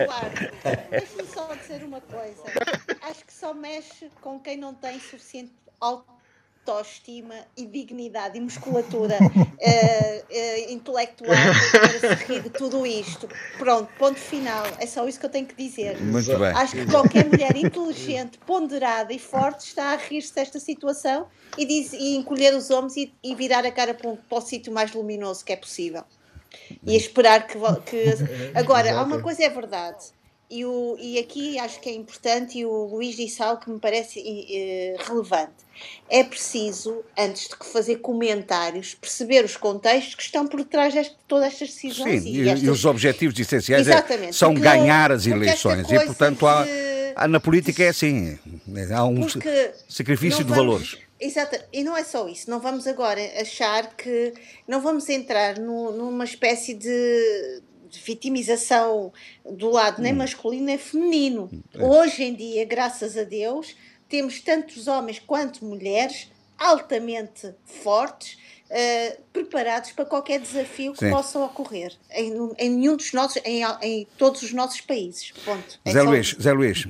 Speaker 4: Eduardo, deixa-me só dizer uma coisa. Acho que só mexe com quem não tem suficiente autoestima e dignidade e musculatura [LAUGHS] eh, eh, intelectual para se rir de tudo isto. Pronto, ponto final. É só isso que eu tenho que dizer.
Speaker 2: Muito bem.
Speaker 4: Acho que qualquer mulher inteligente, ponderada e forte está a rir-se desta situação e, diz, e encolher os ombros e, e virar a cara para, um- para o sítio mais luminoso que é possível. E esperar que, que. Agora, há uma coisa é verdade. E, o, e aqui acho que é importante, e o Luís disse algo que me parece eh, relevante. É preciso, antes de fazer comentários, perceber os contextos que estão por trás de todas estas decisões.
Speaker 2: Sim, e,
Speaker 4: estas-
Speaker 2: e os objetivos essenciais é- são
Speaker 4: porque-
Speaker 2: ganhar as eleições. E, portanto, há, há- na política é assim. Há um sacrifício de
Speaker 4: vamos-
Speaker 2: valores.
Speaker 4: Exato, e não é só isso. Não vamos agora achar que. Não vamos entrar no- numa espécie de, de vitimização do lado
Speaker 2: Hum.
Speaker 4: nem masculino nem feminino.
Speaker 2: É.
Speaker 4: Hoje em dia, graças a Deus, temos tantos homens quanto mulheres altamente fortes. eh, preparados para qualquer desafio que
Speaker 2: Sim.
Speaker 4: possa ocorrer em, em nenhum dos nossos em, em todos os nossos países ponto É
Speaker 2: Zé
Speaker 4: só
Speaker 2: Luís,
Speaker 4: isso.
Speaker 2: Zé Luís,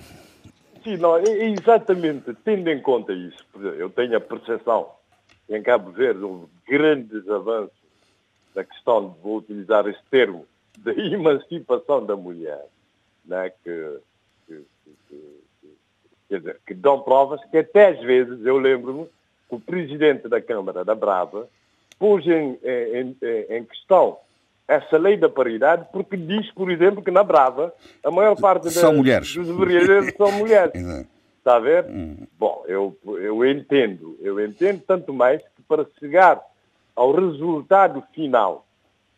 Speaker 6: Sim, não, é- é exatamente, tendo em conta isso, eu tenho a percepção que em Cabo Verde houve grandes avanços na questão, vou utilizar este termo, da emancipação da mulher, né, que, que- quer dizer, que dão provas que até às vezes, eu lembro-me, que o presidente da Câmara da Brava pôs em, em, em, questão essa lei da paridade porque diz, por exemplo, que na Brava a maior parte
Speaker 2: são da, mulheres.
Speaker 6: dos vereadores são mulheres. [LAUGHS] Está a ver? Hum. Bom, eu, eu entendo, eu entendo tanto mais que para chegar ao resultado final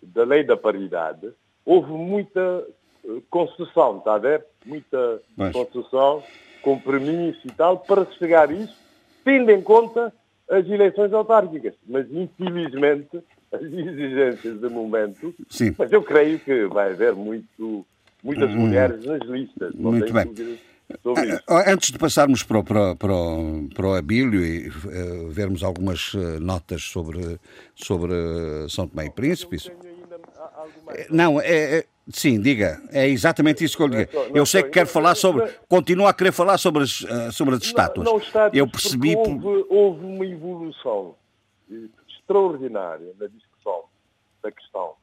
Speaker 6: da lei da paridade, houve muita eh, concessão, está a ver? Muita Mas... concessão, compromisso e tal, para chegar a isso, tendo em conta as eleições autárquicas. Mas, infelizmente, [LAUGHS] as exigências de momento. Sim. Mas eu creio que vai haver muito, muitas hum. mulheres nas listas.
Speaker 2: Muito bem. Ah, ah, antes de passarmos para o, para, para o, para o Abílio e uh, vermos algumas notas sobre, sobre São Tomé e Príncipe. Isso... Não, é, é, sim, diga. É exatamente isso que eu lhe digo. Eu sei que quer falar sobre. Continua a querer falar sobre as, sobre as estátuas.
Speaker 6: Não, não estátuas eu percebi. Houve, houve uma evolução extraordinária na discussão da questão.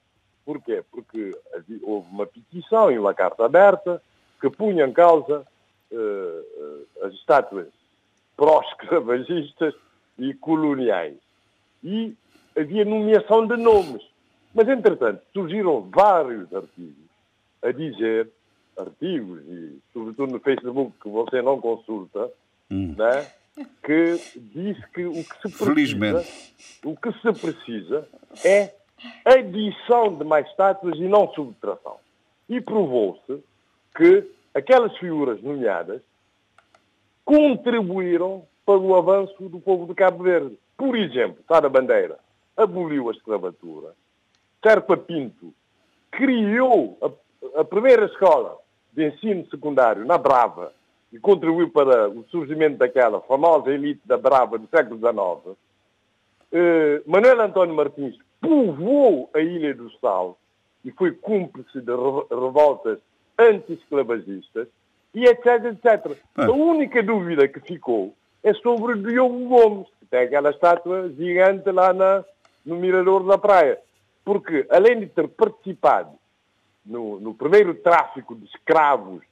Speaker 6: Porquê? Porque houve uma petição e uma carta aberta que punha em causa uh, as estátuas pró-escravagistas e coloniais. E havia nomeação de nomes. Mas, entretanto, surgiram vários artigos a dizer, artigos, e sobretudo no Facebook, que você não consulta, hum. né, que diz que o que se precisa, o que se precisa é adição de mais estátuas e não subtração. E provou-se que aquelas figuras nomeadas contribuíram para o avanço do povo de Cabo Verde. Por exemplo, Sara Bandeira aboliu a escravatura. Serpa Pinto criou a, a primeira escola de ensino secundário na Brava e contribuiu para o surgimento daquela famosa elite da Brava do século XIX. Eh, Manuel António Martins povoou a Ilha do Sal e foi cúmplice de revoltas anti-esclavagistas e etc, etc. Ah. A única dúvida que ficou é sobre o Diogo Gomes, que tem aquela estátua gigante lá na, no Mirador da Praia. Porque, além de ter participado no, no primeiro tráfico de escravos,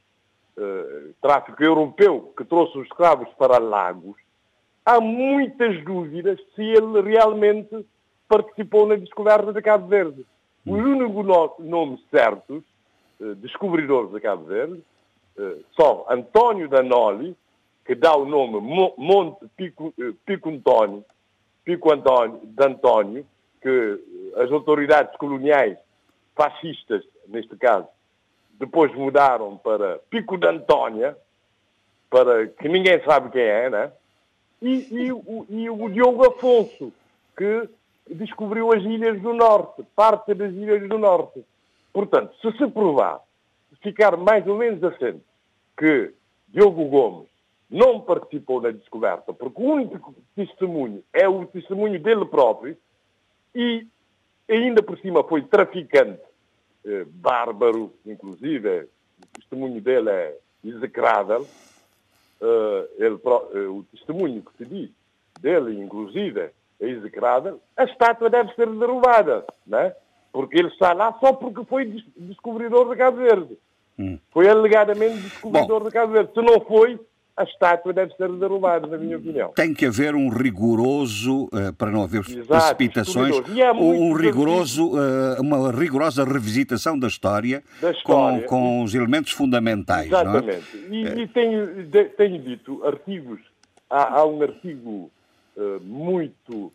Speaker 6: uh, tráfico europeu, que trouxe os escravos para Lagos, há muitas dúvidas se ele realmente participou na descoberta de Cabo Verde. Os hum. únicos nomes certos eh, descobridores de Cabo Verde, eh, são António Danoli, que dá o nome Monte Pico, Pico António, Pico António, de António, que as autoridades coloniais fascistas, neste caso, depois mudaram para Pico de Antónia, para que ninguém sabe quem é, né? E, e, o, e o Diogo Afonso, que descobriu as Ilhas do Norte, parte das Ilhas do Norte. Portanto, se se provar, ficar mais ou menos assente que Diogo Gomes não participou na descoberta, porque o único testemunho é o testemunho dele próprio, e ainda por cima foi traficante, eh, bárbaro, inclusive, o testemunho dele é execrável, eh, ele, eh, o testemunho que se diz dele, inclusive, é execrável, a estátua deve ser derrubada, não é? Porque ele está lá só porque foi descobridor de Cabo Verde. Hum. Foi alegadamente descobridor Bom, de Cabo Verde. Se não foi, a estátua deve ser derrubada, na minha opinião.
Speaker 2: Tem que haver um rigoroso, uh, para não haver Exato, precipitações, um rigoroso, uh, uma rigorosa revisitação da história, da história. Com, com os elementos fundamentais.
Speaker 6: É? Exatamente. É? E, é. e tenho, tenho dito artigos, há, há um artigo uh, muito,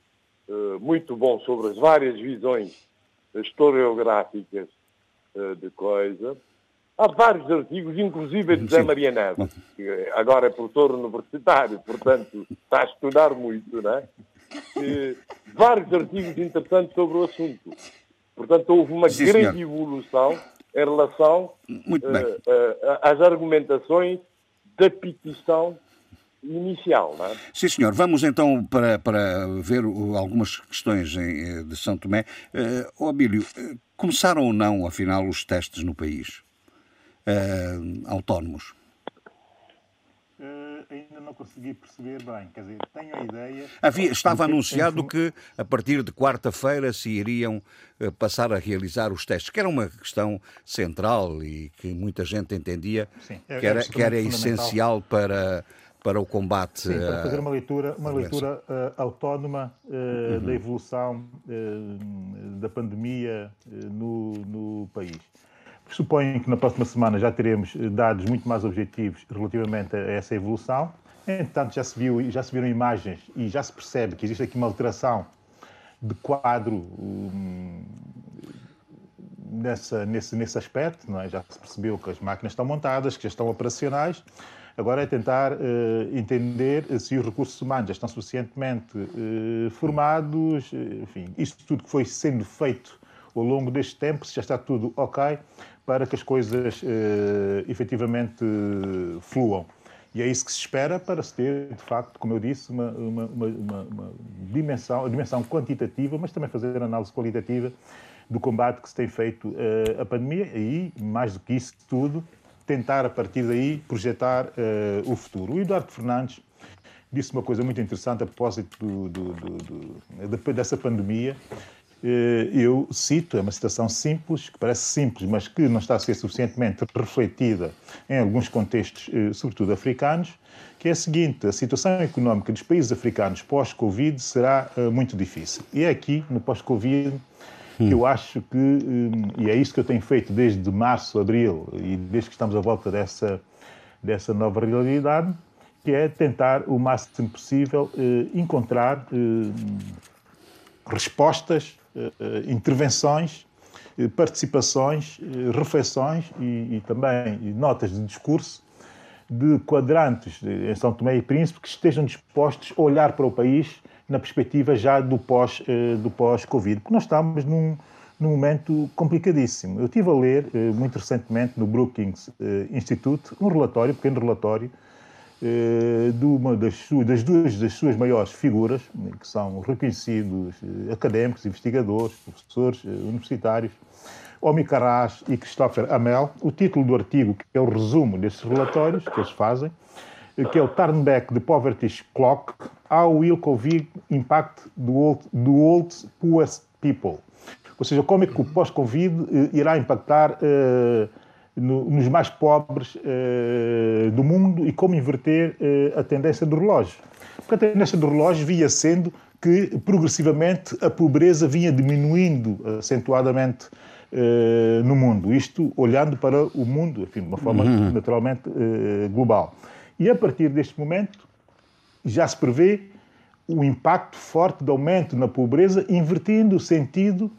Speaker 6: muito bom sobre as várias visões historiográficas uh, de coisa. Há vários artigos, inclusive de José Maria Neves, que agora é professor universitário, portanto está a estudar muito, não é? E, vários artigos interessantes sobre o assunto. Portanto, houve uma Sim, grande senhor. evolução em relação uh, uh, às argumentações da petição inicial. Não é?
Speaker 2: Sim, senhor. Vamos então para, para ver algumas questões eh, de São Tomé. Uh, Abílio, começaram ou não, afinal, os testes no país? Uh, autónomos?
Speaker 5: Uh, ainda não consegui perceber bem, quer dizer, tenho a ideia.
Speaker 2: Havia, estava anunciado que a partir de quarta-feira se iriam uh, passar a realizar os testes, que era uma questão central e que muita gente entendia Sim, é, que era, que era essencial para para o combate.
Speaker 5: Sim, para fazer uma leitura, uma leitura uh, autónoma uh, uhum. da evolução da pandemia no, no país. Suponho que na próxima semana já teremos dados muito mais objetivos relativamente a essa evolução. Entretanto, já se, viu, já se viram imagens e já se percebe que existe aqui uma alteração de quadro um, nessa, nesse, nesse aspecto. Não é? Já se percebeu que as máquinas estão montadas, que já estão operacionais Agora é tentar uh, entender se os recursos humanos já estão suficientemente uh, formados, enfim, isto tudo que foi sendo feito ao longo deste tempo, se já está tudo ok, para que as coisas uh, efetivamente fluam. E é isso que se espera para se ter, de facto, como eu disse, uma, uma, uma, uma dimensão, dimensão quantitativa, mas também fazer análise qualitativa do combate que se tem feito uh, a pandemia e, mais do que isso tudo, tentar, a partir daí, projetar uh, o futuro. O Eduardo Fernandes disse uma coisa muito interessante a propósito do, do, do, dessa pandemia. Uh, eu cito, é uma citação simples, que parece simples, mas que não está a ser suficientemente refletida em alguns contextos, uh, sobretudo africanos, que é a seguinte: a situação económica dos países africanos pós-Covid será muito difícil. E é aqui, no pós-Covid, que eu acho que, hum, e é isso que eu tenho feito desde março, abril, e desde que estamos à volta dessa, dessa nova realidade, que é tentar o máximo possível eh, encontrar eh, respostas, eh, intervenções, participações, reflexões e, e também notas de discurso de quadrantes em São Tomé e Príncipe que estejam dispostos a olhar para o país na perspectiva já do pós, eh, do pós-Covid, porque nós estamos num, num momento complicadíssimo. Eu estive a ler, eh, muito recentemente, no Brookings eh, Institute, um relatório, um pequeno relatório, de uma das, suas, das duas das suas maiores figuras, que são reconhecidos académicos, investigadores, professores universitários, Omi Carras e Christopher Amel. O título do artigo, que é o resumo destes relatórios que eles fazem, que é o Turn Back the Poverty Clock, How Will Covid Impact the Old, the old Poorest People? Ou seja, como é que o pós-Covid eh, irá impactar uh, no, nos mais pobres uh, do mundo e como inverter uh, a tendência do relógio. Porque a tendência do relógio via sendo que progressivamente a pobreza vinha diminuindo acentuadamente no mundo. Isto olhando para o mundo, enfim, de uma forma uhum. naturalmente global. E a partir deste momento já se prevê o impacto forte de aumento na pobreza, invertendo o sentido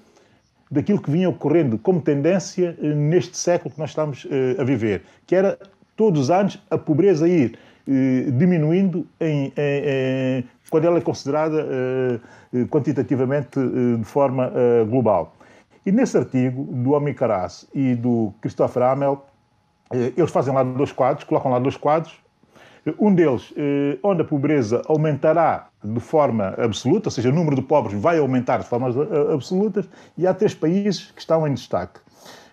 Speaker 5: daquilo que vinha ocorrendo como tendência eh, neste século que nós estamos eh, a viver, que era todos os anos a pobreza ir eh, diminuindo em, em, quando ela é considerada quantitativamente de forma global. E nesse artigo do Homem Caras e do Christopher Amel, eles fazem lá dois quadros, colocam lá dois quadros, um deles, onde a pobreza aumentará de forma absoluta, ou seja, o número de pobres vai aumentar de formas eh, absolutas, e há três países que estão em destaque,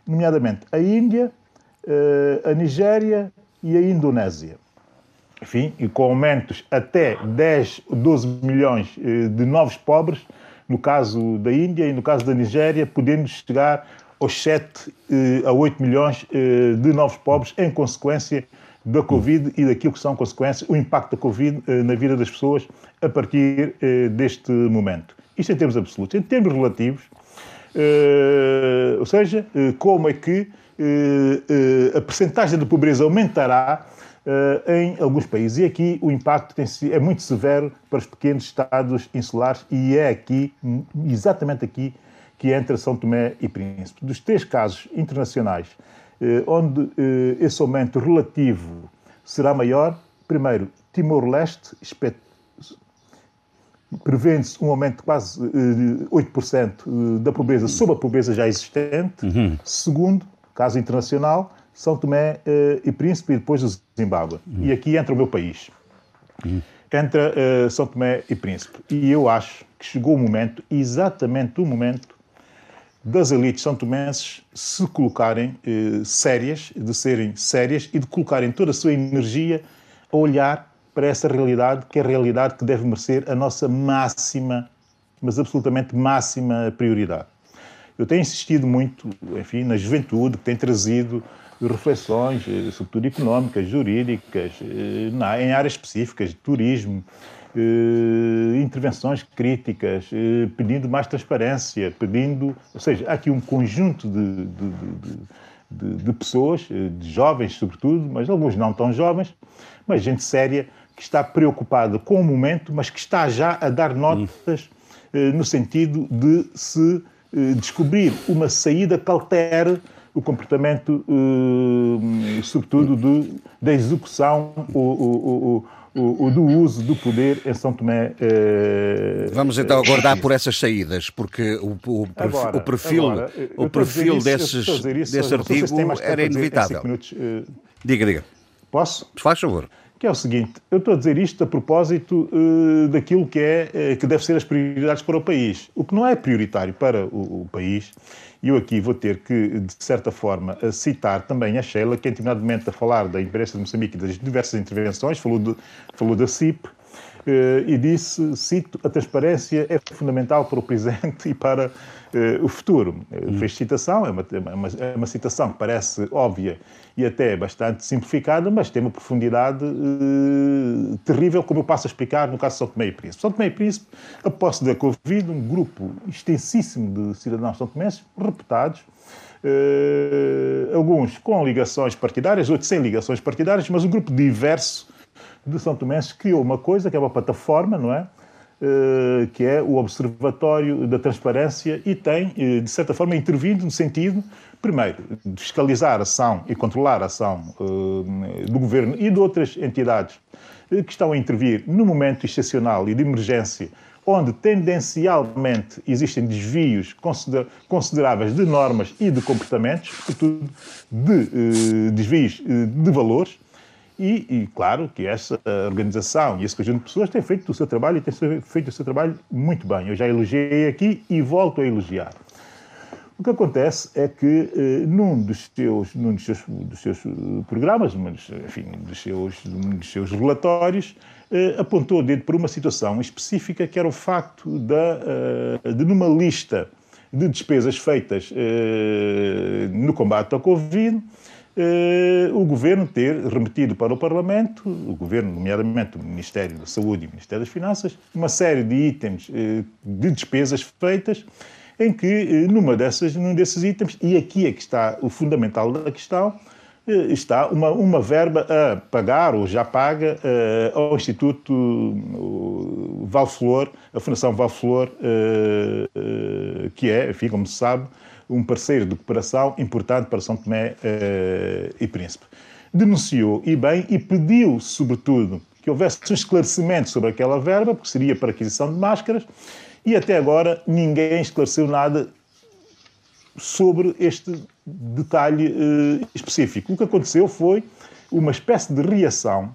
Speaker 5: nomeadamente a Índia, eh, a Nigéria e a Indonésia. Enfim, e com aumentos até 10, 12 milhões de novos pobres, no caso da Índia e no caso da Nigéria, podendo chegar aos 7 a 8 milhões de novos pobres em consequência da Covid e daquilo que são consequências, o impacto da Covid eh, na vida das pessoas a partir eh, deste momento. Isto em termos absolutos. Em termos relativos, eh, ou seja, como é que a percentagem de pobreza aumentará em alguns países. E aqui o impacto é muito severo para os pequenos estados insulares e é aqui, exatamente aqui, que entra São Tomé e Príncipe. Dos três casos internacionais onde eh, esse aumento relativo será maior. Primeiro, Timor-Leste, prevê-se um aumento de quase 8% eh, da pobreza sobre a pobreza já existente. Uhum. Segundo, caso internacional, São Tomé e Príncipe e depois o Zimbábue. Uhum. E aqui entra o meu país. Uhum. Entra São Tomé e Príncipe. E eu acho que chegou o momento, exatamente o momento, das elites são tomenses se colocarem eh, sérias, de serem sérias e de colocarem toda a sua energia a olhar para essa realidade, que é a realidade que deve merecer a nossa máxima, mas absolutamente máxima prioridade. Eu tenho insistido muito, enfim, na juventude que tem trazido reflexões, sobretudo económicas, jurídicas, em áreas específicas, de turismo, intervenções críticas, pedindo mais transparência, pedindo. Ou seja, há aqui um conjunto de, de, de, de pessoas, de jovens sobretudo, mas alguns não tão jovens, mas gente séria que está preocupada com o momento, mas que está já a dar notas hum. no sentido de se descobrir uma saída que altere o comportamento, sobretudo, de, da execução, o, o, do uso do poder em São Tomé.
Speaker 2: Eh, Vamos então aguardar por essas saídas, porque o, o, agora, o perfil, agora, o perfil desses, desse artigo era inevitável. Minutos, uh... Diga, diga.
Speaker 5: Posso?
Speaker 2: Faz favor
Speaker 5: que é o seguinte, eu estou a dizer isto a propósito uh, daquilo que, é, uh, que deve ser as prioridades para o país. O que não é prioritário para o, o país, e eu aqui vou ter que, de certa forma, citar também a Sheila, que antigamente a falar da imprensa de Moçambique e das diversas intervenções, falou, de, falou da CIP, e disse, cito, a transparência é fundamental para o presente [LAUGHS] e para uh, o futuro. Hum. Fez citação, é uma, é, uma, é uma, citação que parece óbvia e até bastante simplificada, mas tem uma profundidade uh, terrível, como eu passo a explicar no caso de São Tomé e Príncipe. São Tomé e Príncipe, após da Covid, um grupo extensíssimo de cidadãos são tomenses, reputados, uh, alguns com ligações partidárias, outros sem ligações partidárias, mas um grupo diverso de São Tomenses criou uma coisa que é uma plataforma, não é? Eh, que é o Observatório da Transparência e tem, eh, de certa forma, intervindo no sentido, primeiro, de fiscalizar a ação e controlar a ação eh, do Governo e de outras entidades que estão a intervir no momento excepcional e de emergência onde tendencialmente existem desvios consideráveis de normas e de comportamentos, sobretudo de desvios de valores, e, e, claro que essa organização e esse conjunto de pessoas tem feito o seu trabalho e tem feito o seu trabalho muito bem. Eu já elogiei aqui e volto a elogiar. O que acontece é que eh, num, dos seus, num dos seus, dos seus eh, programas, mas, enfim, dos seus, dos seus relatórios, eh, apontou o dedo para uma situação específica que era o facto da, eh, de, numa lista de despesas feitas eh, no combate ao Covid, eh, o Governo ter remetido para o Parlamento, o Governo, nomeadamente o Ministério da Saúde e o Ministério das Finanças, uma série de itens eh, de despesas feitas em que, eh, numa dessas, num desses itens, e aqui é que está o fundamental da questão, está uma, uma verba a pagar, ou já paga, ao Instituto Valflor, a Fundação Valflor, que é, enfim, como se sabe, um parceiro de cooperação importante para São Tomé uh, e Príncipe. Denunciou e bem e pediu, sobretudo, que houvesse um esclarecimento sobre aquela verba, porque seria para aquisição de máscaras, e até agora ninguém esclareceu nada sobre este detalhe uh, específico. O que aconteceu foi uma espécie de reação,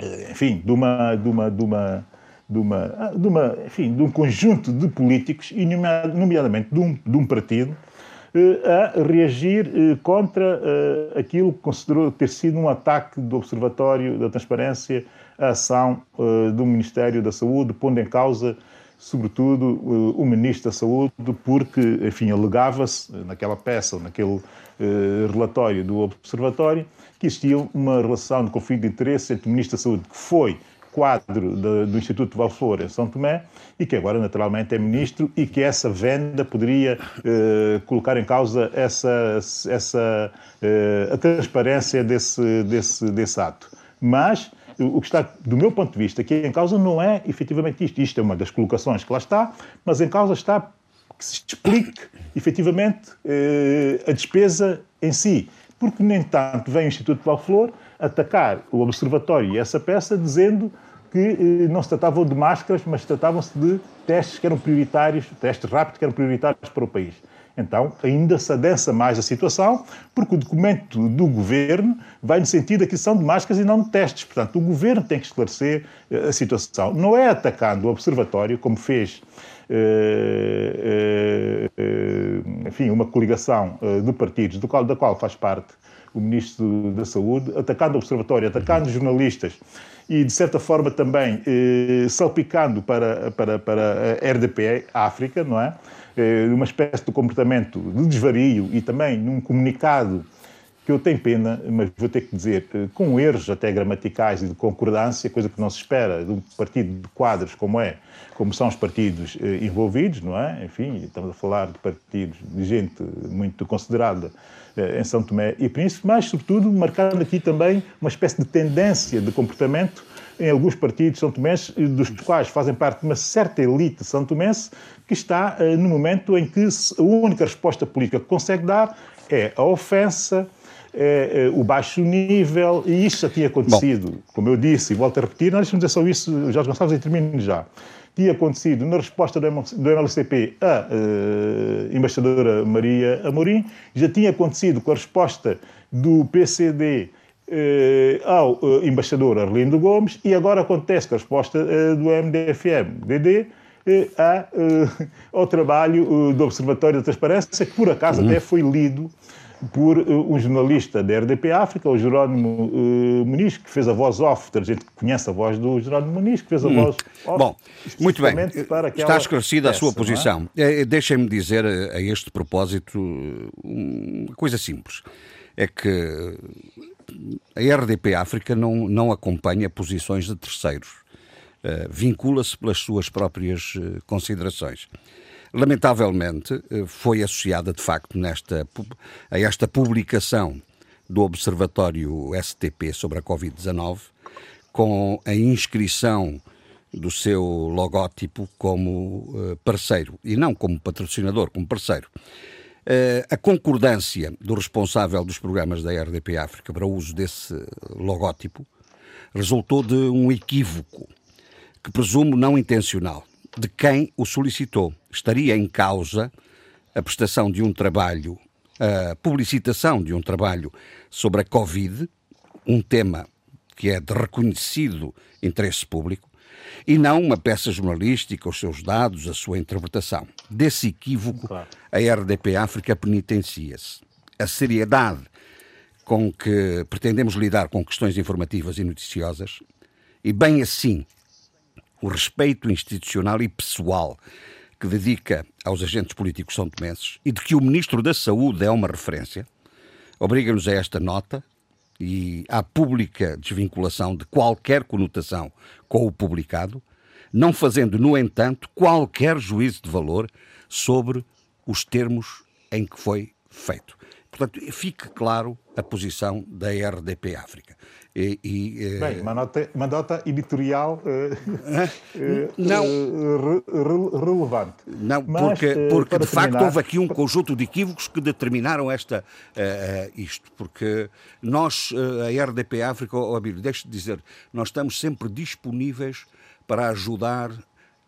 Speaker 5: uh, enfim, de uma, de uma, de uma de, uma, de, uma, enfim, de um conjunto de políticos, e nomeadamente de um, de um partido, a reagir eh, contra eh, aquilo que considerou ter sido um ataque do Observatório da Transparência à ação eh, do Ministério da Saúde, pondo em causa, sobretudo, o Ministro da Saúde, porque, enfim, alegava-se naquela peça, naquele relatório do Observatório, que existia uma relação de conflito de interesse entre o Ministro da Saúde, que foi quadro do, do Instituto Valflor em São Tomé e que agora naturalmente é ministro e que essa venda poderia eh, colocar em causa essa, essa eh, a transparência desse, desse, desse ato. Mas o que está, do meu ponto de vista, aqui em causa não é efetivamente isto. Isto é uma das colocações que lá está, mas em causa está que se explique efetivamente eh, a despesa em si. Porque, nem tanto, vem o Instituto Valflor atacar o Observatório e essa peça dizendo que eh, não se tratavam de máscaras, mas tratavam-se de testes que eram prioritários, testes rápidos que eram prioritários para o país. Então, ainda se adensa mais a situação, porque o documento do governo vai no sentido da aquisição de máscaras e não de testes. Portanto, o governo tem que esclarecer eh, a situação. Não é atacando o observatório, como fez, eh, enfim, uma coligação de partidos, do qual, da qual faz parte o Ministro da Saúde, atacando o observatório, atacando jornalistas e, de certa forma, também eh, salpicando para, para, para a RDP, África, não é? Eh, uma espécie de comportamento de desvario e também num comunicado que eu tenho pena, mas vou ter que dizer, com erros até gramaticais e de concordância, coisa que não se espera de um partido de quadros como é, como são os partidos eh, envolvidos, não é? Enfim, estamos a falar de partidos de gente muito considerada eh, em São Tomé e Príncipe, mas, sobretudo, marcando aqui também uma espécie de tendência de comportamento em alguns partidos São Tomé, dos quais fazem parte uma certa elite São Tomense, que está uh, no momento em que a única resposta política que consegue dar é a ofensa, é, é, o baixo nível, e isso já tinha acontecido, Bom. como eu disse, e volto a repetir, não deixe-me dizer só isso, Jorge Gonçalves, e termino já. Tinha acontecido na resposta do MLCP à uh, embaixadora Maria Amorim, já tinha acontecido com a resposta do PCD uh, ao uh, embaixador Arlindo Gomes, e agora acontece com a resposta do MDFM-DD ao trabalho do Observatório da Transparência, que por acaso uhum. até foi lido por uh, um jornalista da RDP África, o Jerónimo uh, Muniz, que fez a voz off, a gente conhece a voz do Jerónimo Muniz, que fez a hum. voz off.
Speaker 2: Bom, muito bem, está esclarecida a sua é? posição. É? Deixem-me dizer a este propósito uma coisa simples. É que a RDP África não, não acompanha posições de terceiros. Uh, Vincula-se pelas suas próprias considerações lamentavelmente, eh, foi associada de facto nesta, a esta publicação do Observatório STP sobre a Covid-19 com a inscrição do seu logótipo como eh, parceiro e não como patrocinador, como parceiro. Eh, a concordância do responsável dos programas da RDP África para o uso desse logótipo resultou de um equívoco que presumo não intencional de quem o solicitou. Estaria em causa a prestação de um trabalho, a publicitação de um trabalho sobre a Covid, um tema que é de reconhecido interesse público, e não uma peça jornalística, os seus dados, a sua interpretação. Desse equívoco, claro. a RDP África penitencia-se. A seriedade com que pretendemos lidar com questões informativas e noticiosas, e bem assim o respeito institucional e pessoal que dedica aos agentes políticos são tomenses e de que o Ministro da Saúde é uma referência, obriga-nos a esta nota e à pública desvinculação de qualquer conotação com o publicado, não fazendo, no entanto, qualquer juízo de valor sobre os termos em que foi feito. Portanto, fique claro a posição da RDP África.
Speaker 5: E, e, eh, Bem, uma nota, uma nota editorial uh,
Speaker 2: não,
Speaker 5: uh, re, relevante.
Speaker 2: Não, Mas, porque, porque de terminar... facto houve aqui um conjunto de equívocos que determinaram esta, isto. Porque nós, a RDP África, oh, Abílio, deixe de dizer, nós estamos sempre disponíveis para ajudar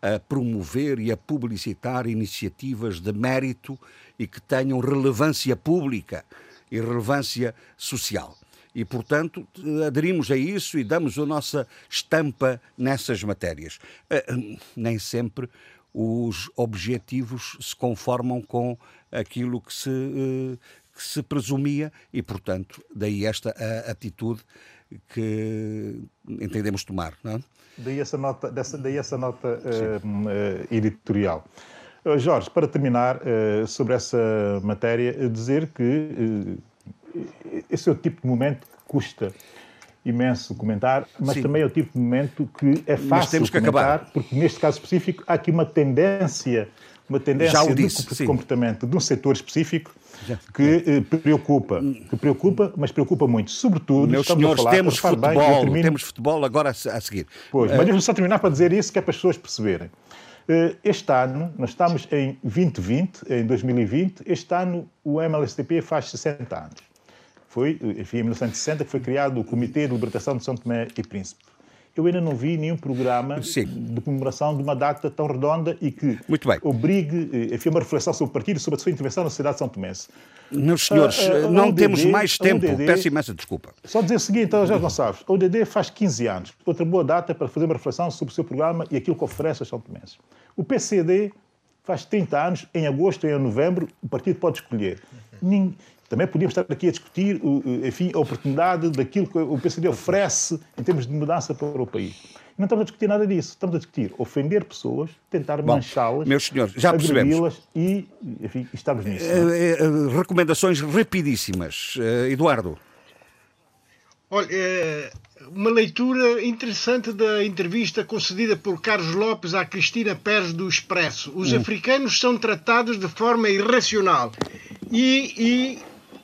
Speaker 2: a promover e a publicitar iniciativas de mérito e que tenham relevância pública e relevância social e, portanto, aderimos a isso e damos a nossa estampa nessas matérias. Eh, nem sempre os objetivos se conformam com aquilo que se, eh, que se presumia e, portanto, daí esta atitude que entendemos tomar. É?
Speaker 5: Daí essa nota, dessa, daí essa nota uh, editorial. Jorge, para terminar uh, sobre essa matéria, dizer que esse é o tipo de momento que custa imenso comentar, mas Sim. também é o tipo de momento que é fácil temos que comentar, acabar. porque neste caso específico há aqui uma tendência, uma tendência disse, de comportamento de um setor específico que eh, preocupa, que preocupa, mas preocupa muito. Sobretudo,
Speaker 2: Meus senhores, falar, temos futebol, bem, termino... temos futebol agora a seguir.
Speaker 5: Pois, uh... mas deixa-me só terminar para dizer isso, que é para as pessoas perceberem. Eh, este ano, nós estamos em 2020, em 2020, este ano o MLSTP faz 60 anos foi, enfim, em 1960, que foi criado o Comitê de Libertação de São Tomé e Príncipe. Eu ainda não vi nenhum programa Sim. de comemoração de uma data tão redonda e que obrigue, eh, enfim, uma reflexão sobre o partido e sobre a sua intervenção na sociedade de São Tomé.
Speaker 2: Meus senhores, uh, uh, não temos mais tempo. Peço imensa desculpa.
Speaker 5: Só dizer o seguinte, então, não sabes. O UDD faz 15 anos. Outra boa data para fazer uma reflexão sobre o seu programa e aquilo que oferece a São Tomé. O PCD faz 30 anos, em agosto e em novembro, o partido pode escolher. Também podíamos estar aqui a discutir enfim, a oportunidade daquilo que o PCD oferece em termos de mudança para o país. Não estamos a discutir nada disso. Estamos a discutir ofender pessoas, tentar manchá-las,
Speaker 2: meus senhores, já percebemos.
Speaker 5: e, enfim, estamos nisso.
Speaker 2: Uh, uh, recomendações rapidíssimas. Uh, Eduardo.
Speaker 3: Olha, uma leitura interessante da entrevista concedida por Carlos Lopes à Cristina Pérez do Expresso. Os hum. africanos são tratados de forma irracional. E, e,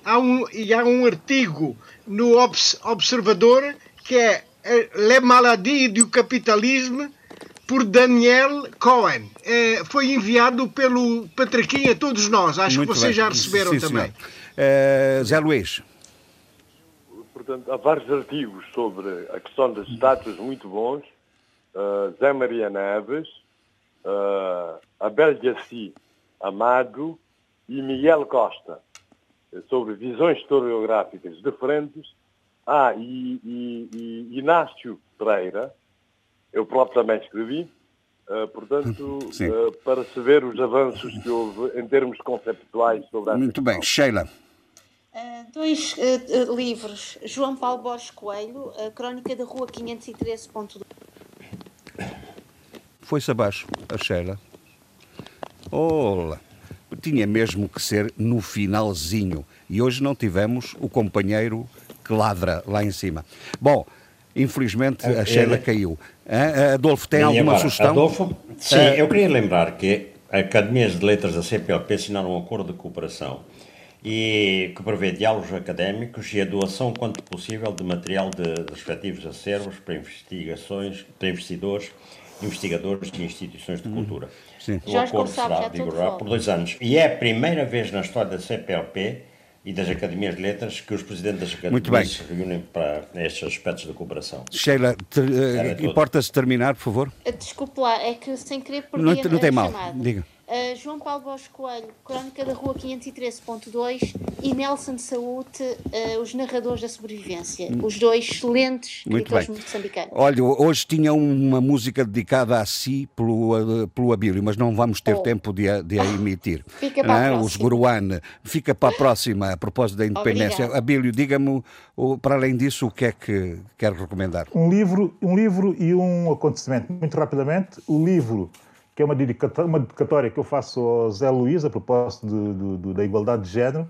Speaker 3: há, um, e há um artigo no Observador que é Les maladies du capitalisme por Daniel Cohen. É, foi enviado pelo Patraquinho a todos nós. Acho Muito que vocês bem. já receberam Sim, também.
Speaker 2: Uh, Zé Luís.
Speaker 6: Portanto, há vários artigos sobre a questão das estátuas muito bons. Uh, Zé Maria Neves, uh, Abel Gassi Amado e Miguel Costa, sobre visões historiográficas diferentes ah, e, e, e Inácio Pereira, eu próprio também escrevi, uh, portanto, uh, para se ver os avanços que houve em termos conceptuais sobre a
Speaker 2: Muito bem, Sheila.
Speaker 4: Uh, dois livros, João Paulo Borges Coelho, a Crónica da Rua 513.2.
Speaker 2: Foi-se abaixo, a Sheila. Olá! Tinha mesmo que ser no finalzinho. E hoje não tivemos o companheiro que ladra lá em cima. Bom, infelizmente a Sheila caiu. Adolfo, tem alguma agora, sugestão?
Speaker 7: Adolfo, sim, eu queria lembrar que a Academias de Letras da CPLP assinaram um acordo de cooperação e que prevê diálogos académicos e a doação, quanto possível, de material de, de respectivos acervos para investigações, para investidores, investigadores e instituições de hum, cultura.
Speaker 4: Sim. O acordo será
Speaker 7: vigorado por dois anos. E é a primeira vez na história da CPLP e das Academias de Letras que os presidentes das Academias se reúnem para estes aspectos da cooperação.
Speaker 2: Sheila, uh, importa-se terminar, por favor?
Speaker 4: Desculpe lá, é que sem querer perdi não,
Speaker 2: não tem mal, diga.
Speaker 4: Uh, João Paulo Bosco Coelho, Crónica da Rua 513.2 e Nelson Saúde, uh, os narradores da sobrevivência. Hum. Os dois excelentes escritores moçambicanos.
Speaker 2: Olha, hoje tinha uma música dedicada a si pelo, uh, pelo Abílio, mas não vamos ter oh. tempo de a, de a emitir.
Speaker 4: Fica para a próxima.
Speaker 2: Os Guruan. Fica para a próxima, a propósito da independência. Obrigada. Abílio, diga-me, para além disso, o que é que quer recomendar?
Speaker 5: Um livro, um livro e um acontecimento. Muito rapidamente, o livro que é uma dedicatória, uma dedicatória que eu faço ao Zé Luís a propósito de, de, da igualdade de género.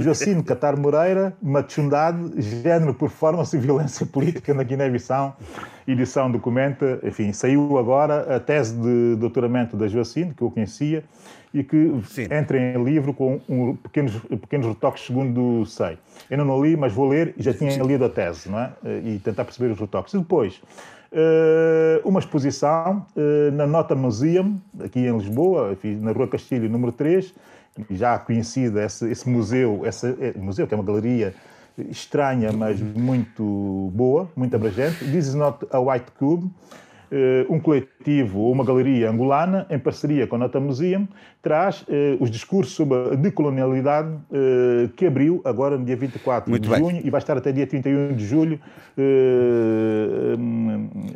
Speaker 5: Jacino Catar Moreira, Machundade, Género, Performance e Violência Política na Guiné-Bissau, edição documenta, enfim, saiu agora a tese de doutoramento da Joacine, que eu conhecia, e que Sim. entra em livro com um, pequenos, pequenos retoques segundo sei. Eu não li, mas vou ler, já tinha lido a tese, não é? E tentar perceber os retoques. E depois, uma exposição eh, na Nota Museum, aqui em Lisboa, na Rua Castilho, número 3, já conhecida esse, esse museu, esse eh, museu que é uma galeria estranha, mas muito boa, muito abrangente. This is not a white cube. Eh, um coletivo ou uma galeria angolana, em parceria com a Nota Museum, traz eh, os discursos sobre a decolonialidade eh, que abriu agora no dia 24 Muito de bem. junho e vai estar até dia 31 de julho,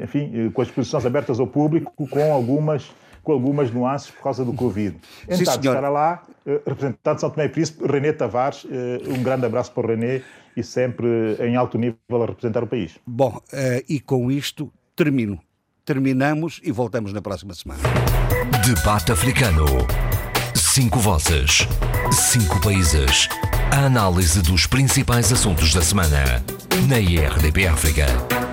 Speaker 5: enfim, com as exposições abertas ao público, com algumas com algumas nuances por causa do Covid. Então, estará lá, representante de São Tomé e Príncipe, René Tavares. Um grande abraço para o René e sempre em alto nível a representar o país.
Speaker 2: Bom, e com isto termino terminamos e voltamos na próxima semana.
Speaker 1: Debate Africano. Cinco vozes, cinco países. A análise dos principais assuntos da semana. Na IRDP África.